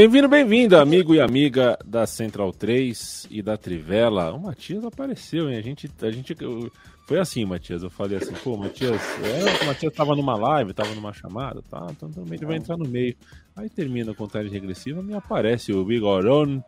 Bem-vindo, bem-vindo, amigo e amiga da Central 3 e da Trivela. O Matias apareceu, hein? A gente, a gente foi assim, Matias. Eu falei assim, pô, Matias, é, o Matias tava numa live, tava numa chamada, tá? Então também ele vai entrar no meio. Aí termina a contagem regressiva, me aparece o Bigorón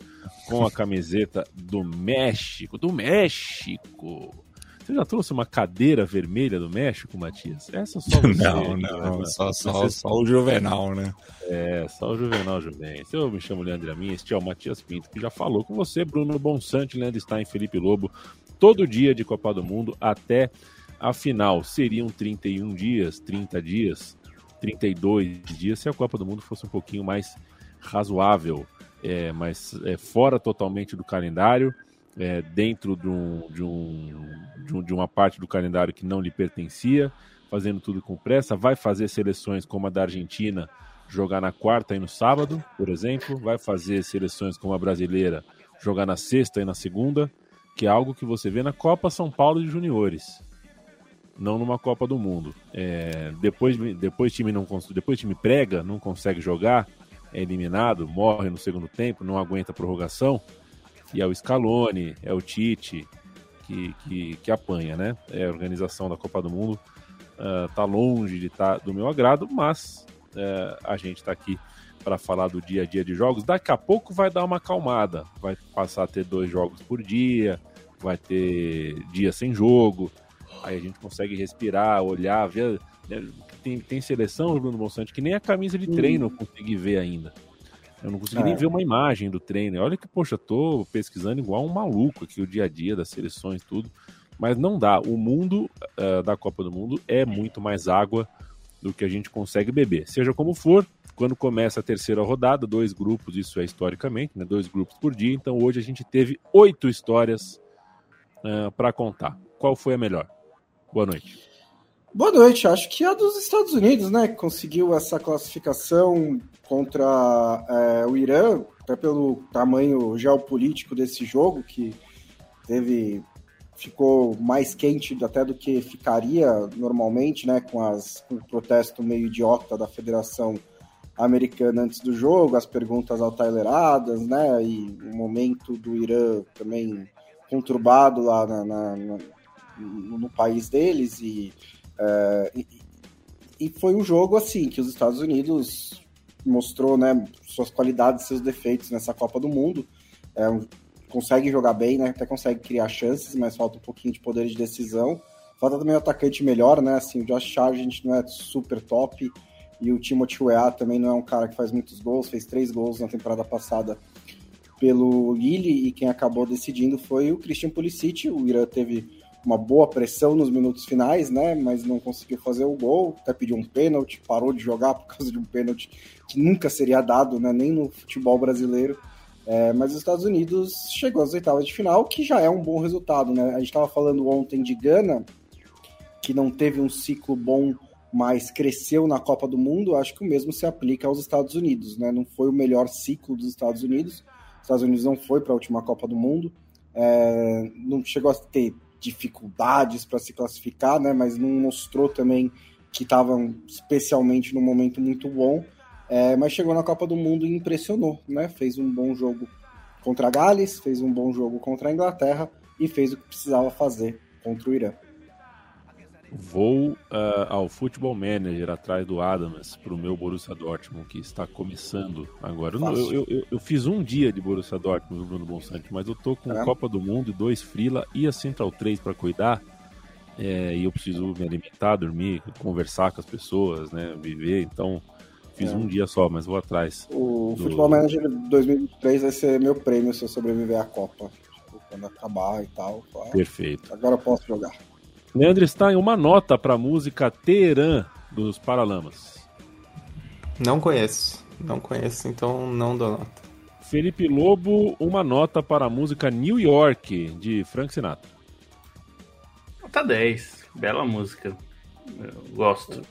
com a camiseta do México, do México. Você já trouxe uma cadeira vermelha do México, Matias? Essa só você. Não, não, né? só, só, só, o Juvenal, né? É, só o Juvenal Juventus. Eu me chamo Leandro Amin, este é o Matias Pinto, que já falou com você, Bruno Bonsante, Leandro Stein, Felipe Lobo, todo dia de Copa do Mundo até a final. Seriam 31 dias, 30 dias, 32 dias, se a Copa do Mundo fosse um pouquinho mais razoável, é, mas é, fora totalmente do calendário é, dentro de, um, de, um, de, um, uma parte do calendário que não lhe pertencia, fazendo tudo com pressa, vai fazer seleções como a da Argentina jogar na quarta e no sábado, por exemplo, vai fazer seleções como a brasileira jogar na sexta e na segunda, que é algo que você vê na Copa São Paulo de Juniores, não numa Copa do Mundo. É, depois, depois time não depois time prega, não consegue jogar, é eliminado, morre no segundo tempo, não aguenta prorrogação e é o Scaloni, é o Tite que, que, que apanha, né? É a organização da Copa do Mundo uh, tá longe de estar tá do meu agrado, mas uh, a gente está aqui para falar do dia a dia de jogos. Daqui a pouco vai dar uma acalmada, vai passar a ter dois jogos por dia, vai ter dia sem jogo, aí a gente consegue respirar, olhar, ver. Né? Tem, tem seleção, Bruno Monsanto, que nem a camisa de treino eu consegui ver ainda. Eu não consegui é. nem ver uma imagem do treino. Olha que, poxa, tô pesquisando igual um maluco aqui o dia a dia das seleções tudo. Mas não dá. O mundo uh, da Copa do Mundo é muito mais água do que a gente consegue beber. Seja como for, quando começa a terceira rodada, dois grupos, isso é historicamente, né? Dois grupos por dia. Então hoje a gente teve oito histórias uh, ah, para contar. Qual foi a melhor? Boa noite. Boa noite, acho que a dos Estados Unidos, né? Que conseguiu essa classificação contra é, o Irã, até pelo tamanho geopolítico desse jogo, que teve ficou mais quente até do que ficaria normalmente, né? Com, as, com o protesto meio idiota da Federação Americana antes do jogo, as perguntas altaileradas, né? E o momento do Irã também conturbado lá na, na, na, no, no país deles e é, e, e, foi um jogo assim que os Estados Unidos mostrou né, suas qualidades, seus defeitos nessa Copa do Mundo. É, consegue jogar bem, né, até consegue criar chances, mas falta um pouquinho de poder de decisão. Falta também um atacante melhor, né? Assim, o Josh Sargent não é super top e o Timothy Weah também não é um cara que faz muitos gols, fez três gols na temporada passada pelo Lille e quem acabou decidindo foi o Christian Pulisic. O Irã teve uma boa pressão nos minutos finais, né? Mas não conseguiu fazer o gol, até pediu um pênalti, parou de jogar por causa de um pênalti que nunca seria dado, né? Nem no futebol brasileiro. É, mas os Estados Unidos chegou às oitavas de final, que já é um bom resultado, né? A gente estava falando ontem de Gana, que não teve um ciclo bom, mas cresceu na Copa do Mundo. Acho que o mesmo se aplica aos Estados Unidos, né? Não foi o melhor ciclo dos Estados Unidos. Os Estados Unidos não foi para a última Copa do Mundo. É, não chegou a ter dificuldades para se classificar, né? Mas não mostrou também que estavam especialmente num momento muito bom. É, mas chegou na Copa do Mundo e impressionou, né? Fez um bom jogo contra a Gales, fez um bom jogo contra a Inglaterra e fez o que precisava fazer contra o Irã. Vou uh, ao Football Manager atrás do Adams para o meu Borussia Dortmund, que está começando agora. Eu, eu, eu, eu, fiz um dia de Borussia Dortmund, Bruno Bonsante, mas eu tô com é. Copa do Mundo, dois Frila e a Central 3 para cuidar. É, e eu preciso me alimentar, dormir, conversar com as pessoas, né, viver. Então, fiz é. um dia só, mas vou atrás. O do... Futebol Manager 2023 vai ser meu prêmio se eu sobreviver à Copa. Tipo, quando acabar e tal. Perfeito. Agora eu posso jogar. Leandro está em uma nota para a música Teherã dos Paralamas. Não conheço. Não conheço, então não dou nota. Felipe Lobo, uma nota para a música New York, de Frank Sinatra. Nota 10. Bela música. Eu gosto.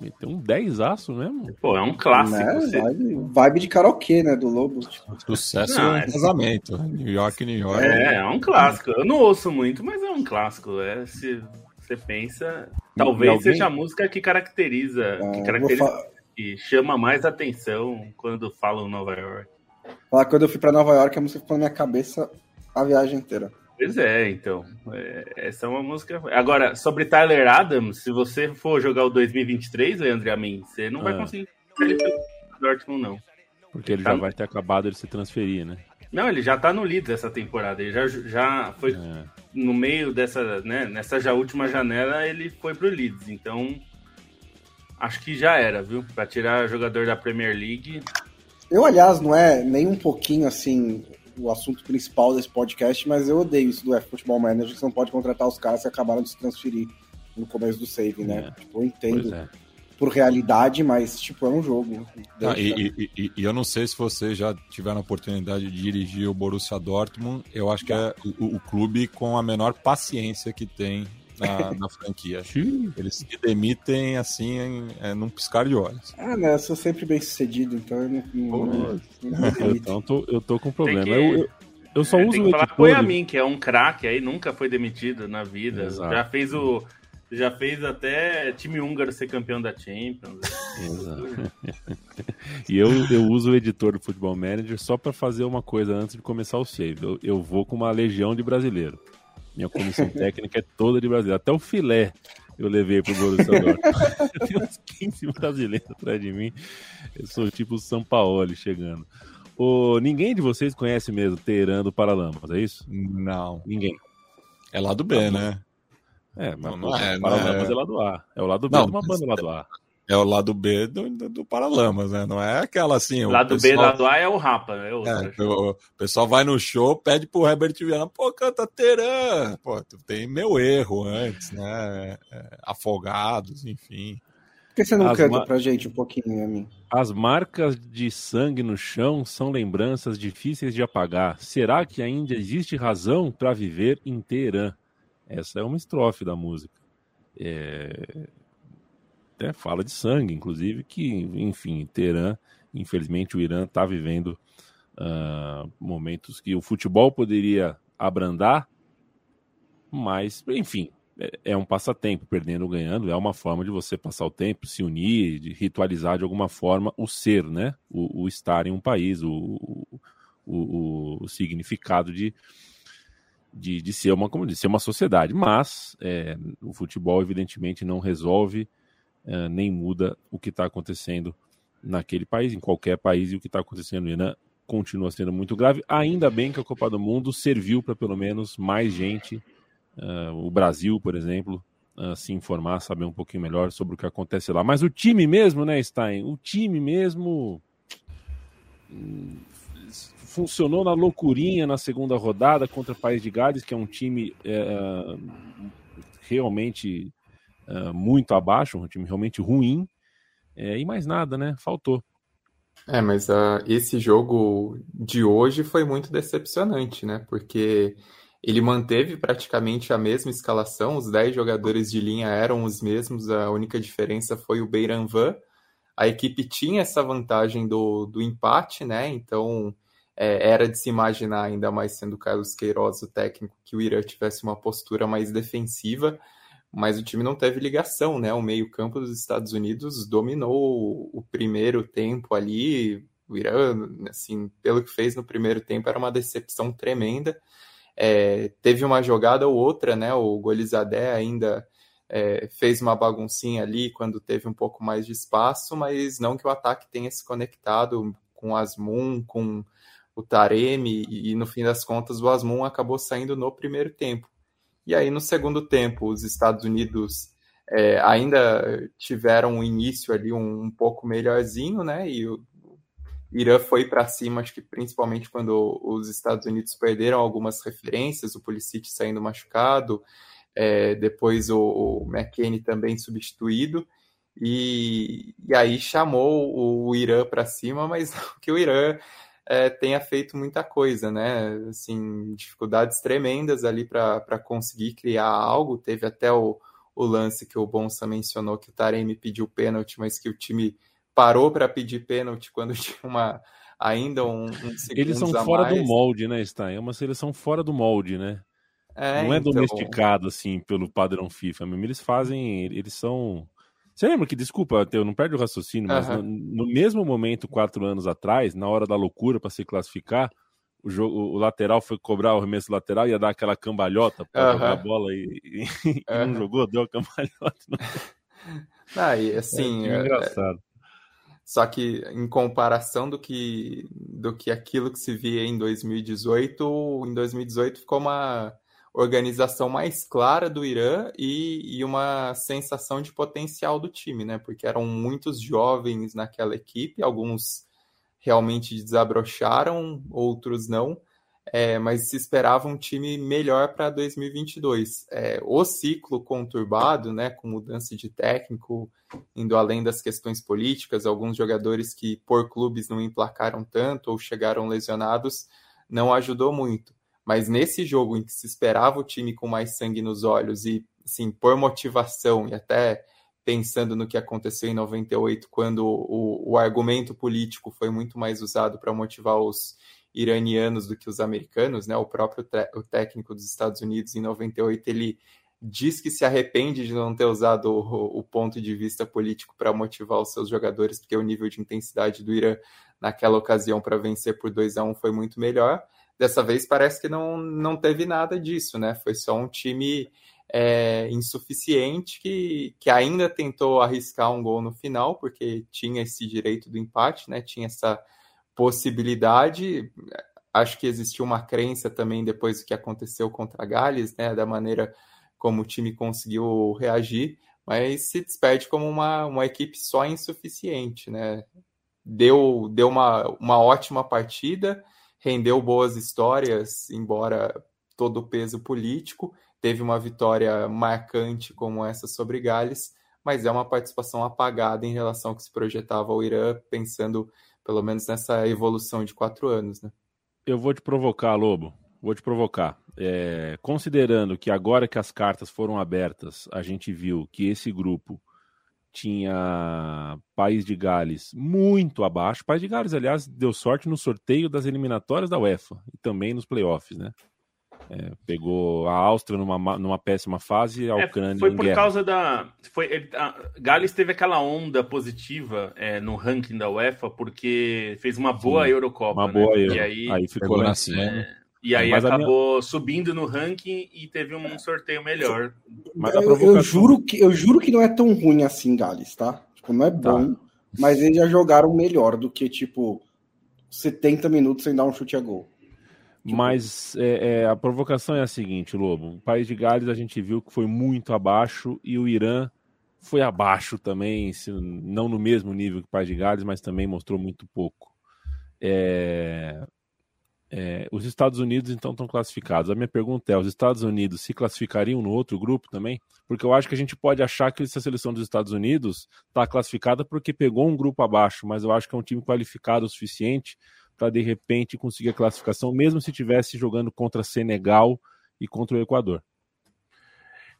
Meteu um 10 aço mesmo. Pô, é um clássico. Né? Você- Vibe, vibe de karaokê, né? Do Lobo. Tipo, Sucesso Não, é- casamento. New York, New York. É, é um clássico. Eu não ouço muito, mas é um clássico. É, se você pensa. Talvez alguém- seja a música que caracteriza, que Ah, vou caracteriza, fa- que chama mais atenção quando falam Nova York. falar que quando eu fui pra Nova York, a música ficou na minha cabeça a viagem inteira. Pois é, então. é, essa é uma música. Agora, sobre Tyler Adams, se você for jogar o 2023, Leandro e a mim, você não vai Ah. conseguir ele pelo Dortmund, não. Porque ele Tá. já vai ter acabado de se transferir, né? Não, ele já tá no Leeds essa temporada. Ele já, já foi É. no meio dessa, né, nessa já última janela, ele foi pro Leeds. Então, acho que já era, viu? Pra tirar jogador da Premier League. Eu, aliás, não é nem um pouquinho assim o assunto principal desse podcast, mas eu odeio isso do F Futebol Manager, que você não pode contratar os caras que acabaram de se transferir no começo do save, né? É. Tipo, eu entendo é. por realidade, mas tipo, é um jogo. Ah, e, e- e- e eu não sei se vocês já tiveram a oportunidade de dirigir o Borussia Dortmund. Eu acho que é o, o clube com a menor paciência que tem na, na franquia. Eles se demitem assim em, é, num piscar de olhos. Ah, né? Eu sou sempre bem sucedido, então eu não. não, não, não Eu, então, tô, eu tô com problema. que- Eu, eu, eu só É, uso tem o que falar editor. com o Yamin, que é um craque aí, nunca foi demitido na vida. Exato. Já fez o. Já fez até time húngaro ser campeão da Champions. Exato. e eu, eu uso o editor do Futebol Manager só para fazer uma coisa antes de começar o save. Eu, eu vou com uma legião de brasileiro. Minha comissão técnica é toda de brasileiro. Até o filé eu levei pro Borussia Dortmund. Tem uns 15 brasileiros atrás de mim. Eu sou tipo o São Paulo chegando. Ô, ninguém de vocês conhece mesmo Teherã do Paralamas, é isso? Não. Ninguém. É lá do B, né? É, mas Não, não é, Paralamas é. é... lado A. É o lado B Não, de uma banda lado A. É o lado B do, do, do Paralamas, né? Não é aquela assim. o Lado B, pessoal- lado A é o Rapa, é outro. É, o, o pessoal vai no show, pede pro Herbert Viana, pô, canta Teran. Pô, tu tem meu erro antes, né? É, afogados, enfim. Por que você não As canta ma- pra gente um pouquinho, a mim? As marcas de sangue no chão são lembranças difíceis de apagar. Será que ainda existe razão para viver em Teherã? Essa é uma estrofe da música. É... até fala de sangue, inclusive, que, enfim, Teherã, infelizmente, o Irã está vivendo ah, momentos que o futebol poderia abrandar, mas, enfim, é- é um passatempo, perdendo ou ganhando, é uma forma de você passar o tempo, se unir, de ritualizar de alguma forma o ser, né? O, o estar em um país, o, o, o- significado de, de, de ser uma como ser uma sociedade. Mas é, o futebol, evidentemente, não resolve é, nem muda o que está acontecendo naquele país, em qualquer país, e o que está acontecendo no Irã continua sendo muito grave. Ainda bem que a Copa do Mundo serviu para pelo menos mais gente Uh, o Brasil, por exemplo, uh, se informar, saber um pouquinho melhor sobre o que acontece lá. Mas o time mesmo, né, Stein? O time mesmo hum, funcionou na loucurinha na segunda rodada contra o País de Gales, que é um time é, realmente é, muito abaixo, um time realmente ruim. É, e mais nada, né? Faltou. É, mas ah, esse jogo de hoje foi muito decepcionante, né? Porque ele manteve praticamente a mesma escalação, os 10 jogadores de linha eram os mesmos, a única diferença foi o Beiranvan. A equipe tinha essa vantagem do, do empate, né? Então é, era de se imaginar, ainda mais sendo o Carlos Queiroz o técnico, que o Irã tivesse uma postura mais defensiva, mas o time não teve ligação, né? O meio-campo dos Estados Unidos dominou o primeiro tempo ali. O Irã, assim, pelo que fez no primeiro tempo, era uma decepção tremenda. É, teve uma jogada ou outra, né? O Golizadé ainda é, fez uma baguncinha ali quando teve um pouco mais de espaço, mas não que o ataque tenha se conectado com o Asmun, com o Taremi, e, e no fim das contas o Asmun acabou saindo no primeiro tempo. E aí no segundo tempo os Estados Unidos é, ainda tiveram um início ali um, um pouco melhorzinho, né? E o Irã foi para cima, acho que principalmente quando os Estados Unidos perderam algumas referências, o Pulisic saindo machucado, é, depois o, o McKinney também substituído, e, e aí chamou o Irã para cima, mas que o Irã é, tenha feito muita coisa, né? Assim, dificuldades tremendas ali para conseguir criar algo. Teve até o, o lance que o Bonsa mencionou que o Taremi pediu pênalti, mas que o time parou para pedir pênalti quando tinha uma ainda um, um Eles são fora do molde, né, Stein? É uma seleção fora do molde, né? É, Não é então... domesticado assim pelo padrão FIFA mesmo. Eles fazem, eles são você lembra que, desculpa, eu não perde o raciocínio, mas uhum. no, no, mesmo momento, quatro anos atrás, na hora da loucura para se classificar, o, jogo, o lateral foi cobrar o arremesso lateral, ia dar aquela cambalhota para uhum. jogar a bola e, e, uhum. não jogou, deu a cambalhota. Ah, e assim. É, é, engraçado. Só que em comparação do que, do que aquilo que se via em 2018, em 2018 ficou uma organização mais clara do Irã e, e, uma sensação de potencial do time, né? Porque eram muitos jovens naquela equipe, alguns realmente desabrocharam, outros não, é, mas se esperava um time melhor para 2022. É, o ciclo conturbado, né, com mudança de técnico, indo além das questões políticas, alguns jogadores que por clubes não emplacaram tanto ou chegaram lesionados, não ajudou muito. Mas nesse jogo em que se esperava o time com mais sangue nos olhos e, assim, por motivação e até pensando no que aconteceu em 98, quando o, o argumento político foi muito mais usado para motivar os iranianos do que os americanos, né? O próprio o técnico dos Estados Unidos em 98 ele diz que se arrepende de não ter usado o, o ponto de vista político para motivar os seus jogadores, porque o nível de intensidade do Irã naquela ocasião para vencer por 2 a 1 foi muito melhor. Dessa vez parece que não, não teve nada disso, né? Foi só um time é, insuficiente que, que ainda tentou arriscar um gol no final, porque tinha esse direito do empate, né? Tinha essa possibilidade. Acho que existiu uma crença também depois do que aconteceu contra Gales, né? Da maneira como o time conseguiu reagir, mas se despede como uma, uma equipe só insuficiente, né? Deu, deu uma, uma ótima partida rendeu boas histórias, embora todo o peso político. Teve uma vitória marcante como essa sobre Gales, mas é uma participação apagada em relação ao que se projetava o Irã, pensando pelo menos nessa evolução de quatro anos. Né? Eu vou te provocar, Lobo. Vou te provocar. É, considerando que agora que as cartas foram abertas, a gente viu que esse grupo tinha País de Gales muito abaixo. País de Gales, aliás, deu sorte no sorteio das eliminatórias da UEFA e também nos playoffs, né? É, pegou a Áustria numa, numa péssima fase e a é, Ucrânia. É, foi por guerra. causa da. Foi, ele, a, Gales teve aquela onda positiva é, no ranking da UEFA porque fez uma boa Sim, Eurocopa. Uma né? boa Euro. E aí, aí ficou na. E aí Mas acabou minha... subindo no ranking e teve um sorteio melhor. Mas eu, eu, juro que, eu juro que não é tão ruim assim, Gales, tá? Tipo, não é tá. bom, tá. mas eles já jogaram melhor do que, tipo, 70 minutos sem dar um chute a gol. Tipo... Mas é, é, a provocação é a seguinte, Lobo. O país de Gales a gente viu que foi muito abaixo e o Irã foi abaixo também, se, não no mesmo nível que o país de Gales, mas também mostrou muito pouco. É, é, os Estados Unidos então estão classificados. A minha pergunta é: os Estados Unidos se classificariam no outro grupo também? Porque eu acho que a gente pode achar que essa seleção dos Estados Unidos está classificada porque pegou um grupo abaixo, mas eu acho que é um time qualificado o suficiente para de repente conseguir a classificação, mesmo se estivesse jogando contra Senegal e contra o Equador.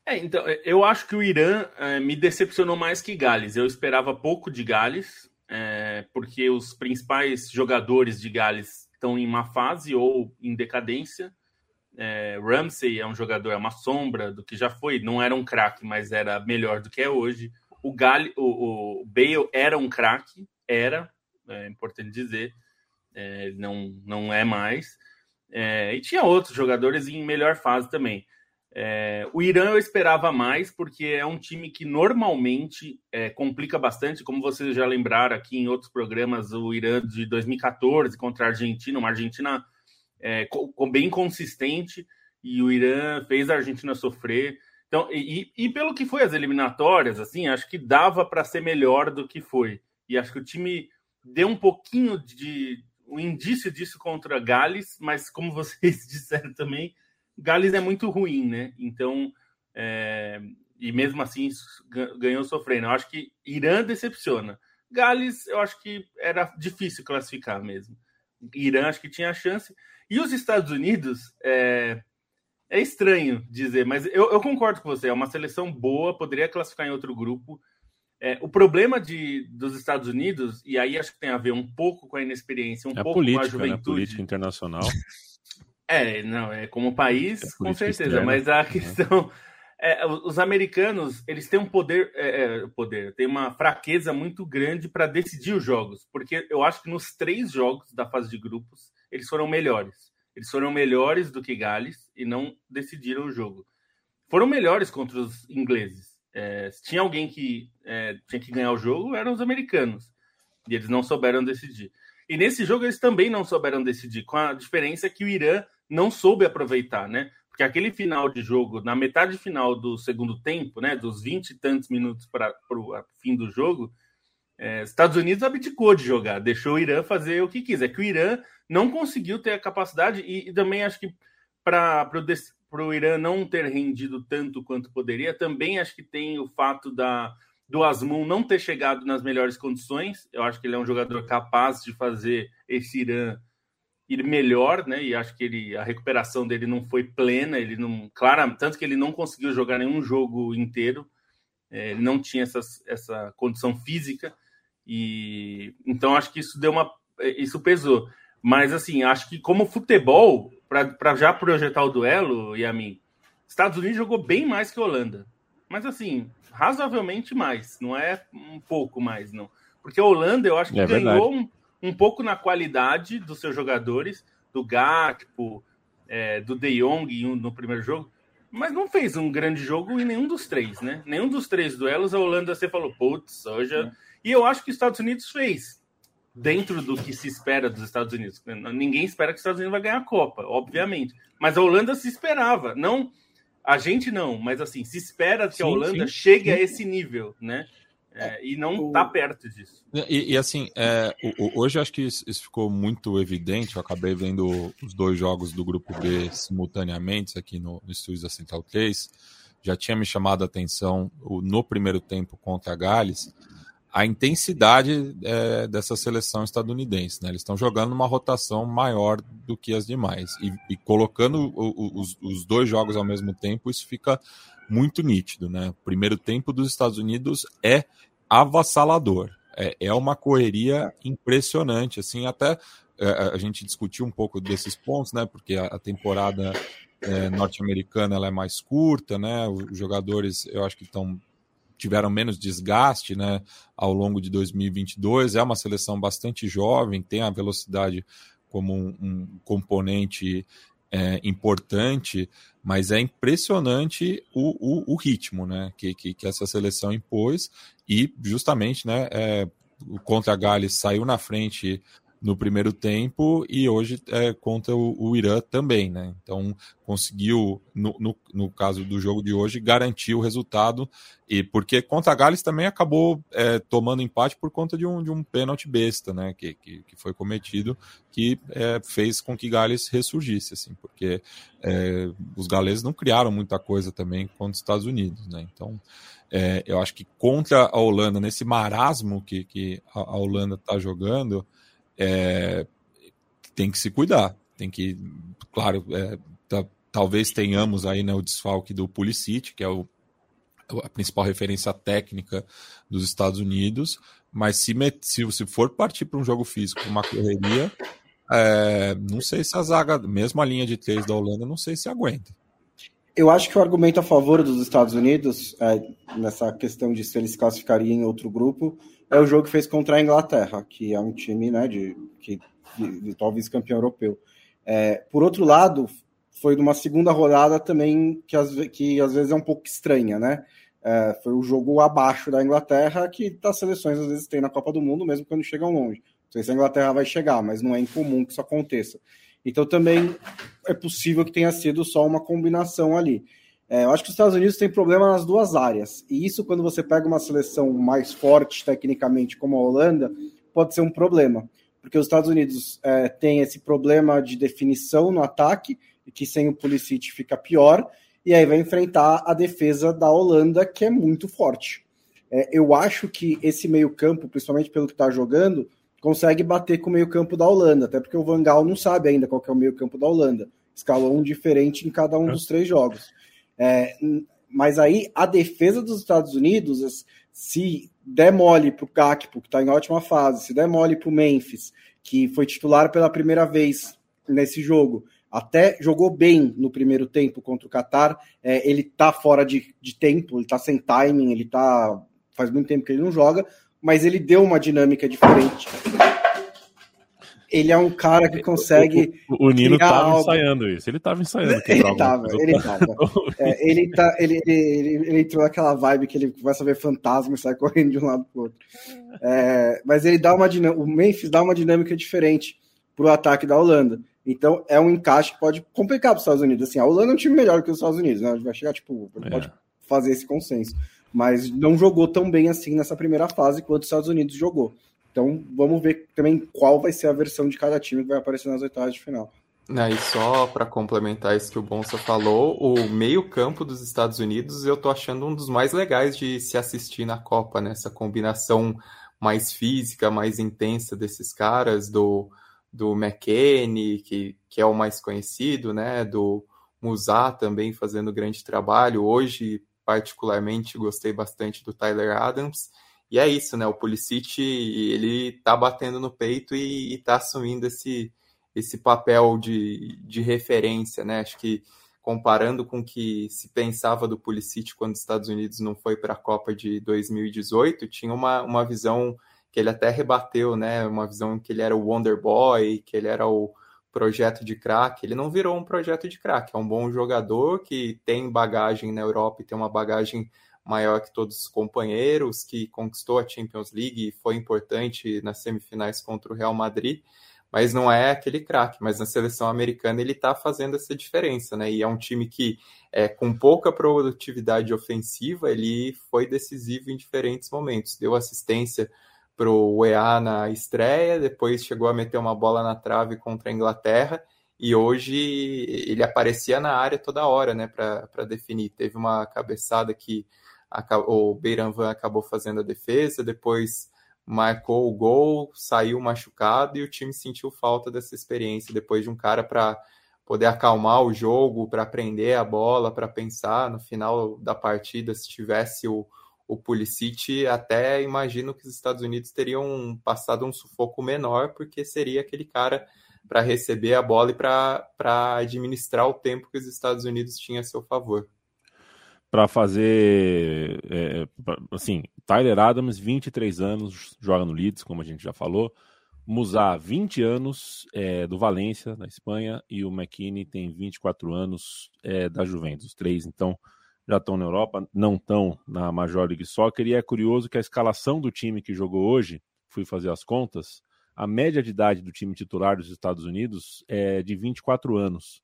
É, então, eu acho que o Irã é, me decepcionou mais que Gales. Eu esperava pouco de Gales, é, porque os principais jogadores de Gales estão em má fase ou em decadência. É, Ramsey é um jogador, é uma sombra do que já foi. Não era um craque, mas era melhor do que é hoje. O, Gali, o, o Bale era um craque, era, é importante dizer, é, não, não é mais. É, e tinha outros jogadores em melhor fase também. É, o Irã eu esperava mais, porque é um time que normalmente é, complica bastante, como vocês já lembraram aqui em outros programas, o Irã de 2014 contra a Argentina, uma Argentina é, bem consistente, e o Irã fez a Argentina sofrer. Então, e, e pelo que foi as eliminatórias, assim, acho que dava para ser melhor do que foi. E acho que o time deu um pouquinho de um indício disso contra Gales, mas como vocês disseram também, Gales é muito ruim, né? Então É, e mesmo assim ganhou sofrendo. Eu acho que Irã decepciona. Gales, eu acho que era difícil classificar mesmo. Irã, acho que tinha chance. E os Estados Unidos, é, é estranho dizer, mas eu, eu, concordo com você. É uma seleção boa, poderia classificar em outro grupo. É, o problema de, dos Estados Unidos, e aí acho que tem a ver um pouco com a inexperiência, um é pouco política, com a juventude. Né? Política internacional. É, não, é como país, é com certeza, externa. mas a questão. É, os americanos, eles têm um poder, é, é poder, tem uma fraqueza muito grande para decidir os jogos, porque eu acho que nos três jogos da fase de grupos, eles foram melhores. Eles foram melhores do que Gales e não decidiram o jogo. Foram melhores contra os ingleses. É, se tinha alguém que é, tinha que ganhar o jogo, eram os americanos. E eles não souberam decidir. E nesse jogo eles também não souberam decidir, com a diferença que o Irã não soube aproveitar, né? Porque aquele final de jogo, na metade final do segundo tempo, né, dos 20 e tantos minutos para o fim do jogo, é, Estados Unidos abdicou de jogar, deixou o Irã fazer o que quis. É que o Irã não conseguiu ter a capacidade, e, e também acho que para o Irã não ter rendido tanto quanto poderia, também acho que tem o fato da, do Asmun não ter chegado nas melhores condições. Eu acho que ele é um jogador capaz de fazer esse Irã ir melhor, né? E acho que ele, a recuperação dele não foi plena, ele não, claro, tanto que ele não conseguiu jogar nenhum jogo inteiro, é, ele não tinha essas, essa condição física e então acho que isso deu uma, isso pesou. Mas assim, acho que como futebol, para já projetar o duelo, e a mim, Estados Unidos jogou bem mais que Holanda, mas assim, razoavelmente mais, não é um pouco mais, não. Porque a Holanda, eu acho que é ganhou um, um pouco na qualidade dos seus jogadores, do Gakpo, é, do De Jong no primeiro jogo, mas não fez um grande jogo em nenhum dos três, né? Nenhum dos três duelos a Holanda você falou, putz, hoje. É. E eu acho que os Estados Unidos fez dentro do que se espera dos Estados Unidos. Ninguém espera que os Estados Unidos vai ganhar a Copa, obviamente. Mas a Holanda se esperava, não a gente não, mas assim, se espera que sim, a Holanda sim, chegue sim. a esse nível, né? É, e não está perto disso. E, e assim, é, hoje acho que isso, ficou muito evidente. Eu acabei vendo os dois jogos do grupo B simultaneamente aqui no, no estúdio da Central 3. Já tinha me chamado a atenção no primeiro tempo contra a Gales a intensidade é, dessa seleção estadunidense. Né? Eles estão jogando uma rotação maior do que as demais. E, e colocando o, os, os, dois jogos ao mesmo tempo, isso fica muito nítido. Né? O primeiro tempo dos Estados Unidos é avassalador. É, é uma correria impressionante. Assim, até é, a gente discutiu um pouco desses pontos, né? porque a, a temporada é, norte-americana ela é mais curta, né? Os jogadores eu acho que estão tiveram menos desgaste né, ao longo de 2022. É uma seleção bastante jovem, tem a velocidade como um, um componente é, importante, mas é impressionante o, o, o ritmo né, que, que, que, essa seleção impôs e justamente né, é, contra a Gales saiu na frente no primeiro tempo e hoje é contra o, o Irã também, né? Então conseguiu, no, no, no, caso do jogo de hoje, garantir o resultado, e porque contra a Gales também acabou é, tomando empate por conta de um, de um pênalti besta, né? Que, que, que foi cometido, que é, fez com que Gales ressurgisse, assim, porque é, os galeses não criaram muita coisa também contra os Estados Unidos, né? Então. É, eu acho que contra a Holanda, nesse marasmo que, que a, a Holanda está jogando, é, tem que se cuidar. Tem que, claro, é, talvez tenhamos aí né, o desfalque do Pulisic, que é o, a principal referência técnica dos Estados Unidos, mas se, se, se for partir para um jogo físico, uma correria, é, não sei se a zaga, mesmo a linha de três da Holanda, não sei se aguenta. Eu acho que o argumento a favor dos Estados Unidos, é, nessa questão de se eles classificariam em outro grupo, é o jogo que fez contra a Inglaterra, que é um time né, de, que, de, talvez campeão europeu. É, por outro lado, foi numa segunda rodada também que, às, que às vezes é um pouco estranha, né? É, foi o jogo abaixo da Inglaterra que as seleções às vezes têm na Copa do Mundo, mesmo quando chegam longe. Não sei se a Inglaterra vai chegar, mas não é incomum que isso aconteça. Então também é possível que tenha sido só uma combinação ali. É, eu acho que os Estados Unidos têm problema nas duas áreas. E isso, quando você pega uma seleção mais forte tecnicamente, como a Holanda, pode ser um problema. Porque os Estados Unidos é, têm esse problema de definição no ataque, que sem o Pulisic fica pior. e aí vai enfrentar a defesa da Holanda, que é muito forte. É, eu acho que esse meio-campo, principalmente pelo que está jogando, consegue bater com o meio-campo da Holanda, até porque o Van Gaal não sabe ainda qual é o meio-campo da Holanda. Escalou um diferente em cada um é. dos três jogos. É, mas aí a defesa dos Estados Unidos, se der mole para o Gakpo, que está em ótima fase, se der mole para o Memphis, que foi titular pela primeira vez nesse jogo, até jogou bem no primeiro tempo contra o Qatar. É, ele tá fora de, de tempo, ele tá sem timing, ele tá. Faz muito tempo que ele não joga, mas ele deu uma dinâmica diferente. Ele é um cara que consegue. O, o, o Nino estava algo... ensaiando isso. Ele estava ensaiando. Ele estava, ele estava. é, ele, tá, ele, ele, ele, entrou naquela vibe que ele começa a ver fantasma e sai correndo de um lado para o outro. É, mas ele dá uma dinâmica. O Memphis dá uma dinâmica diferente para o ataque da Holanda. Então é um encaixe que pode complicar para os Estados Unidos. Assim, a Holanda é um time melhor que os Estados Unidos, né? A gente vai chegar, tipo, é. pode fazer esse consenso. Mas não jogou tão bem assim nessa primeira fase quanto os Estados Unidos jogou. Então vamos ver também qual vai ser a versão de cada time que vai aparecer nas oitavas de final. Ah, e só para complementar isso que o Bonsa falou, o meio-campo dos Estados Unidos eu tô achando um dos mais legais de se assistir na Copa, né? Essa combinação mais física, mais intensa desses caras, do do McKenny, que, que é o mais conhecido, né? Do Musá também fazendo grande trabalho. Hoje, particularmente, gostei bastante do Tyler Adams. E é isso, né? O Pulisic, ele tá batendo no peito e, e tá assumindo esse, esse papel de, de referência, né? Acho que comparando com o que se pensava do Pulisic quando os Estados Unidos não foi para a Copa de 2018, tinha uma, uma visão que ele até rebateu, né? Uma visão que ele era o Wonder Boy, que ele era o projeto de craque. Ele não virou um projeto de craque, é um bom jogador que tem bagagem na Europa e tem uma bagagem maior que todos os companheiros, que conquistou a Champions League e foi importante nas semifinais contra o Real Madrid, mas não é aquele craque. Mas na seleção americana ele está fazendo essa diferença, né? E é um time que, é, com pouca produtividade ofensiva, ele foi decisivo em diferentes momentos. Deu assistência para o UEA na estreia, depois chegou a meter uma bola na trave contra a Inglaterra e hoje ele aparecia na área toda hora, né, para definir. Teve uma cabeçada que o Beiranvan acabou fazendo a defesa, depois marcou o gol, saiu machucado e o time sentiu falta dessa experiência depois de um cara para poder acalmar o jogo, para prender a bola, para pensar no final da partida se tivesse o o Pulisic, até imagino que os Estados Unidos teriam passado um sufoco menor, porque seria aquele cara para receber a bola e para administrar o tempo que os Estados Unidos tinham a seu favor. Para fazer, é, assim, Tyler Adams, 23 anos, joga no Leeds, como a gente já falou. Musá, 20 anos, é, do Valência, na Espanha, e o McKinney tem 24 anos é, da Juventus. Os três, então, já estão na Europa, não estão na Major League Soccer, e é curioso que a escalação do time que jogou hoje, fui fazer as contas, a média de idade do time titular dos Estados Unidos é de 24 anos.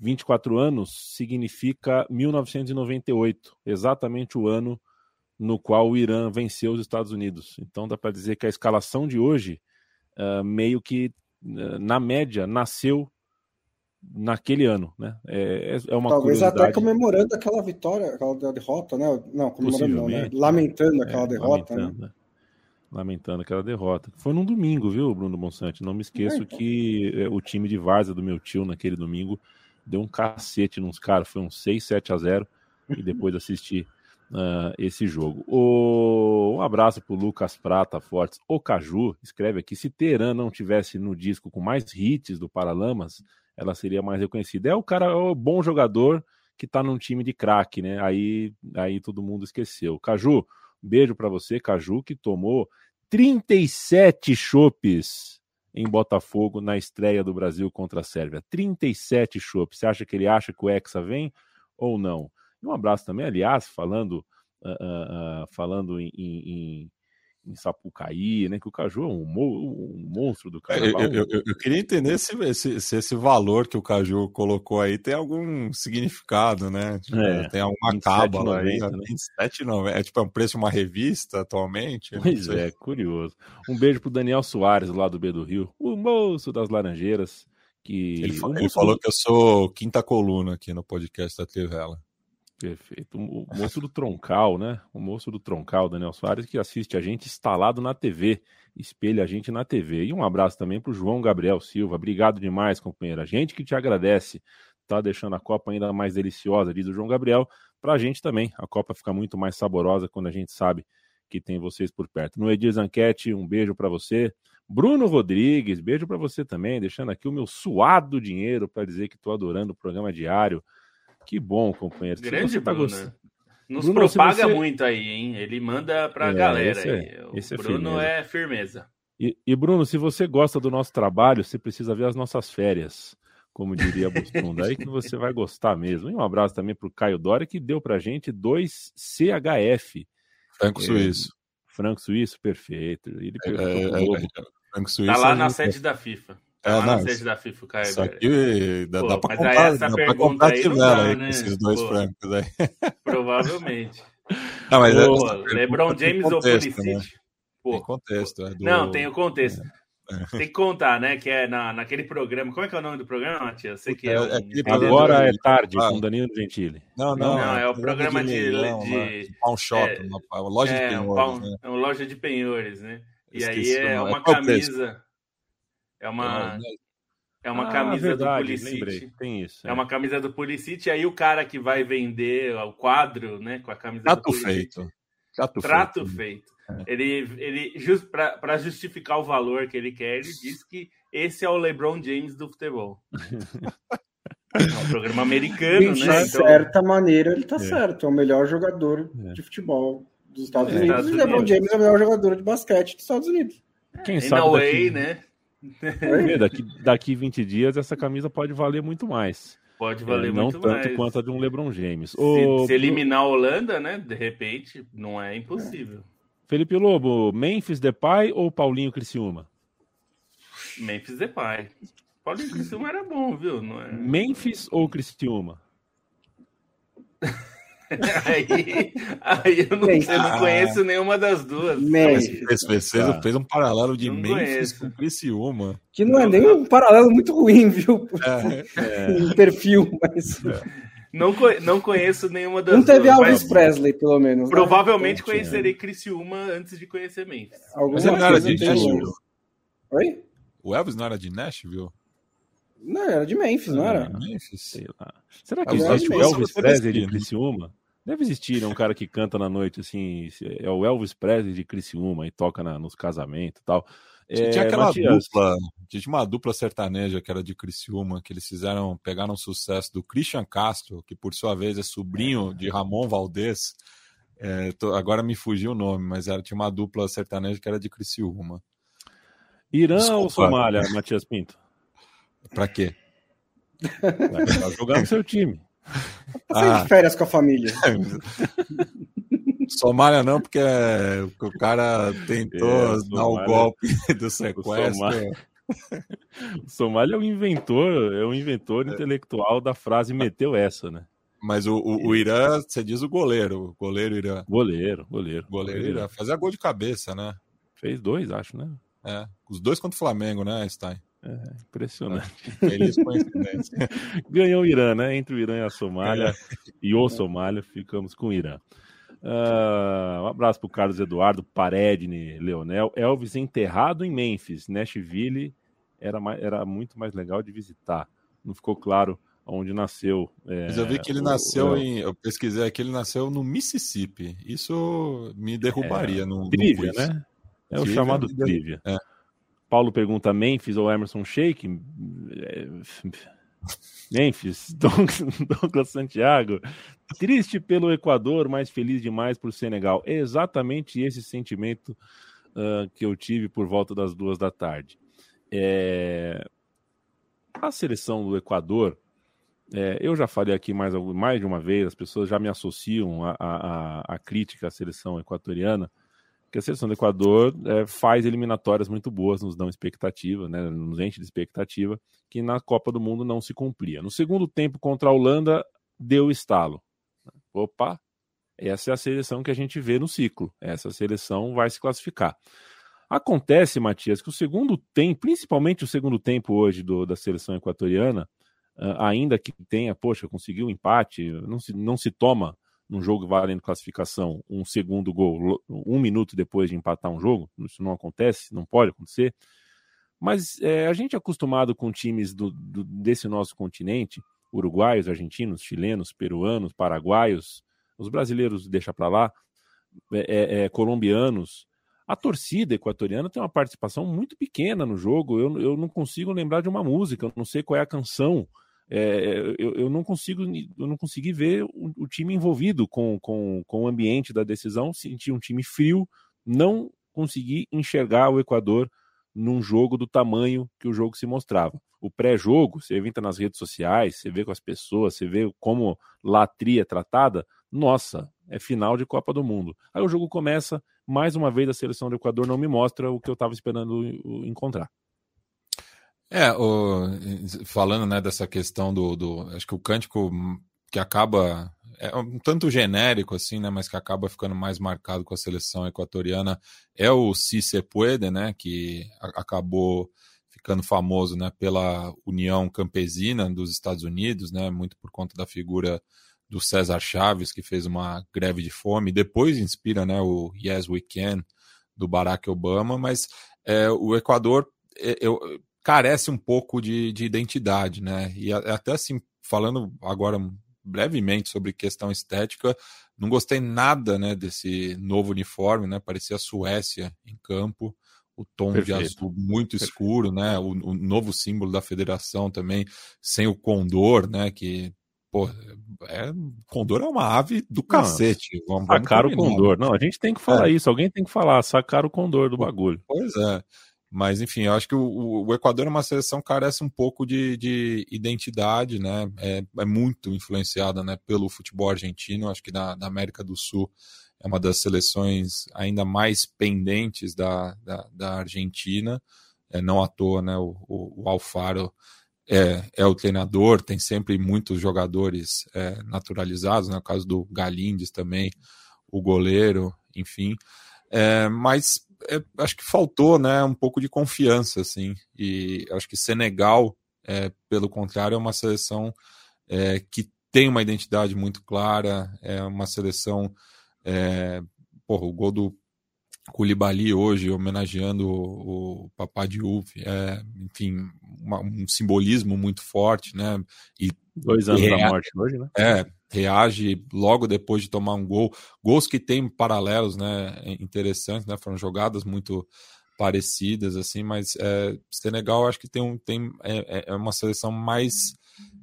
24 anos significa 1998, exatamente o ano no qual o Irã venceu os Estados Unidos. Então dá para dizer que a escalação de hoje, uh, meio que, uh, na média, nasceu naquele ano, né? É, é, é uma Talvez até comemorando aquela vitória, aquela derrota, né? Não, comemorando não, né? Lamentando aquela é, derrota, né? lamentando, né? Lamentando aquela derrota. Foi num domingo, viu, Bruno Bonsante? Não me esqueço é, então. que é, o time de Varza do meu tio naquele domingo deu um cacete nos caras, foi um 6, 7 a 0 e depois assisti uh, esse jogo. O... Um abraço pro Lucas Prata Fortes. O Caju escreve aqui: se Teran não tivesse no disco com mais hits do Paralamas, ela seria mais reconhecida. É o cara, é o bom jogador que tá num time de craque, né? Aí, aí todo mundo esqueceu. Caju, beijo para você, Caju, que tomou 37 chopes em Botafogo na estreia do Brasil contra a Sérvia. 37 chopes. Você acha que ele acha que o Hexa vem ou não? E um abraço também, aliás, falando, uh, uh, uh, falando em, em, em Sapucaí, né? Que o Caju é um, um monstro do carnaval. Eu, eu, eu, eu queria entender se, se, se, esse valor que o Caju colocou aí tem algum significado, né? Tipo, é, tem alguma cábala aí. Né? 27,90. É tipo é um preço de uma revista atualmente? Pois é, curioso. Um beijo pro Daniel Soares, lá do B do Rio, o moço das Laranjeiras. Que... Ele, ele falou que eu sou quinta coluna aqui no podcast da Trivela. Perfeito. O moço do Troncal, né? O moço do Troncal, Daniel Soares, que assiste a gente instalado na TV, espelha a gente na TV. E um abraço também para o João Gabriel Silva. Obrigado demais, companheiro. A gente que te agradece. Tá deixando a Copa ainda mais deliciosa, diz o João Gabriel. Para a gente também, a Copa fica muito mais saborosa quando a gente sabe que tem vocês por perto. No Edir Zanquete, um beijo para você. Bruno Rodrigues, beijo para você também, deixando aqui o meu suado dinheiro para dizer que estou adorando o programa diário. Que bom, companheiro. Grande tá Bruno. Gost... Nos Bruno, propaga você... muito aí, hein? Ele manda pra é, galera esse é, aí. Esse o é Bruno firmeza. é firmeza. E, e, Bruno, se você gosta do nosso trabalho, você precisa ver as nossas férias, como diria Bustunda. aí que você vai gostar mesmo. E um abraço também pro Caio Dória, que deu pra gente dois CHF. Franco é, Suíço. Franco Suíço, perfeito. Ele é, é, é, Franco Suíço. Tá lá na sede da FIFA. É, tá não, na da FIFA, Caio. Só que dá, Pô, dá pra comprar, dá pra comprar aí tivela aí, né? esses dois Pô, francos aí. Provavelmente. Não, mas Pô, é, LeBron James ou Pulisic? Né? Tem contexto. É do... Não, tem o contexto. É. Tem que contar, né? Que é na, naquele programa. Como é que é o nome do programa, Matias? Sei que é, é um... Agora é tarde, ah. com Danilo Gentili. Não, não. Não, é o programa de. de, leilão, de, de pawn shop, uma, uma, loja de penhores. né? É uma loja de penhores, né? E Esqueci aí é uma camisa. É uma. É uma ah, camisa verdade, do Pulisic. Tem isso. É. é. uma camisa do Pulisic, e aí o cara que vai vender o quadro, né, com a camisa Trato do Pulisic. feito. Trato, Trato feito. feito. É. Ele, ele just, para justificar o valor que ele quer, ele diz que esse é o LeBron James do futebol. é um programa americano, de né? De então... certa maneira, ele tá é. certo. É o melhor jogador é. de futebol dos Estados Unidos. Estados e LeBron Unidos. James é o melhor jogador de basquete dos Estados Unidos. Quem sabe daqui... né? Daqui, daqui 20 dias essa camisa pode valer muito mais. Pode valer é, não muito tanto mais. quanto a de um LeBron James. Se, o... se, eliminar a Holanda, né? De repente, não é impossível. Felipe Lobo, Memphis Depay ou Paulinho Criciúma? Memphis Depay. Paulinho Criciúma era bom, viu? Não é... Memphis ou Criciúma? aí, aí eu, não, eu não conheço nenhuma das duas. Memphis. Fez, fez um paralelo de não Memphis conheço. com Criciúma. Que não é nem um paralelo muito ruim, viu? É, é. em perfil, mas. É. Não, não conheço nenhuma das Não teve duas, Elvis Presley, pelo menos. Né? Provavelmente conhecerei Criciúma antes de conhecer Memphis. Alguma mas ele não era de Nashville? Oi? O Elvis não era de Nashville? Não, era de Memphis, não era? Memphis, sei lá. Será que existe o Elvis Presley de Criciúma? Deve existir, né? Um cara que canta na noite, assim, é o Elvis Presley de Criciúma e toca na, nos casamentos e tal. É, tinha aquela Matias... dupla, tinha uma dupla sertaneja que era de Criciúma, que eles fizeram, pegaram o sucesso do Christian Castro, que por sua vez é sobrinho de Ramon Valdez. É, tô, agora me fugiu o nome, mas era, tinha uma dupla sertaneja que era de Criciúma. Irã Desculpa. ou Somália, Matias Pinto? Pra quê? Pra jogar no seu time. Passar ah. de férias com a família. Somália não, porque o cara tentou é, dar o golpe do sequestro. Somália... o Somália é um inventor, é um inventor é. intelectual da frase meteu essa, né? Mas o, o, o, Irã, você diz o goleiro, o goleiro Irã. Goleiro, goleiro. Goleiro Irã. Fazia gol de cabeça, né? Fez dois, acho, né? É. Os dois contra o Flamengo, né, Stein? É, impressionante. Feliz coincidência. Ganhou o Irã, né? Entre o Irã e a Somália e o Somália, ficamos com o Irã. Uh, um abraço para o Carlos Eduardo, Paredne, Leonel. Elvis enterrado em Memphis, Nashville era, mais, era muito mais legal de visitar. Não ficou claro onde nasceu. É, Mas eu vi que ele nasceu o... em. Eu pesquisei aqui, ele nasceu no Mississippi. Isso me derrubaria é, no. Trivia, né? É o chamado trivia. É. Paulo pergunta: Memphis ou Emerson Sheik? É, Memphis, Douglas Santiago. Triste pelo Equador, mas feliz demais por Senegal. É exatamente esse sentimento uh, que eu tive por volta das duas da tarde. É... A seleção do Equador, é, eu já falei aqui mais, mais de uma vez, as pessoas já me associam à crítica à seleção equatoriana que a seleção do Equador é, faz eliminatórias muito boas, nos dão expectativa, né, nos enche de expectativa, que na Copa do Mundo não se cumpria. No segundo tempo contra a Holanda, deu estalo. Opa, essa é a seleção que a gente vê no ciclo. Essa seleção vai se classificar. Acontece, Matias, que o segundo tempo, principalmente o segundo tempo hoje do, da seleção equatoriana, uh, ainda que tenha, poxa, conseguiu um empate, não se, não se toma num jogo valendo classificação um segundo gol um minuto depois de empatar um jogo, isso não acontece, não pode acontecer. Mas é, a gente é acostumado com times do, do, desse nosso continente, uruguaios, argentinos, chilenos, peruanos, paraguaios, os brasileiros deixa para lá, é, é, é, colombianos. A torcida equatoriana tem uma participação muito pequena no jogo. Eu, eu não consigo lembrar de uma música, eu não sei qual é a canção. É, eu, eu, não consigo, eu não consegui ver o, o, time envolvido com, com, com o ambiente da decisão. Senti um time frio, não consegui enxergar o Equador num jogo do tamanho que o jogo se mostrava. O pré-jogo, você entra nas redes sociais, você vê com as pessoas, você vê como latria é tratada, nossa, é final de Copa do Mundo. Aí o jogo começa, mais uma vez a seleção do Equador não me mostra o que eu estava esperando encontrar. É, o, falando né, dessa questão do, do. Acho que o cântico que acaba é um tanto genérico assim, né, mas que acaba ficando mais marcado com a seleção equatoriana é o Si Se Puede, né, que acabou ficando famoso, né, pela União Campesina dos Estados Unidos, né, muito por conta da figura do César Chaves, que fez uma greve de fome, depois inspira, né, o Yes We Can do Barack Obama, mas é, o Equador é, eu, carece um pouco de, de identidade, né, e até assim falando agora brevemente sobre questão estética. Não gostei nada né, desse novo uniforme, né? Parecia a Suécia em campo. O tom Perfeito. de azul muito Perfeito. escuro, né? O, o, novo símbolo da federação também, sem o condor, né? Que, pô, é, condor é uma ave do cacete. Vamos, sacar o condor. Não, a gente tem que falar é. isso. Alguém tem que falar, sacar o condor do bagulho. Pois é. Mas, enfim, eu acho que o, o Equador é uma seleção que carece um pouco de, de identidade, né? É, é, muito influenciada né, pelo futebol argentino. Acho que na, América do Sul é uma das seleções ainda mais pendentes da, da, da Argentina. É, não à toa, né? O, o, o Alfaro é, é, o treinador, tem sempre muitos jogadores é, naturalizados, no né? caso do Galindes também, o goleiro, enfim. É, mas é, acho que faltou né, um pouco de confiança, assim. E acho que Senegal, é, pelo contrário, é uma seleção é, que tem uma identidade muito clara, é uma seleção. É, porra, o gol do Koulibaly hoje, homenageando o, o Papá Diouf, é, enfim, uma, um simbolismo muito forte, né? E, Dois anos e, da morte hoje, né? É, reage logo depois de tomar um gol. Gols que têm paralelos, né? Interessantes, né? Foram jogadas muito parecidas, assim, mas é, Senegal acho que tem, um, tem é, é, é uma seleção mais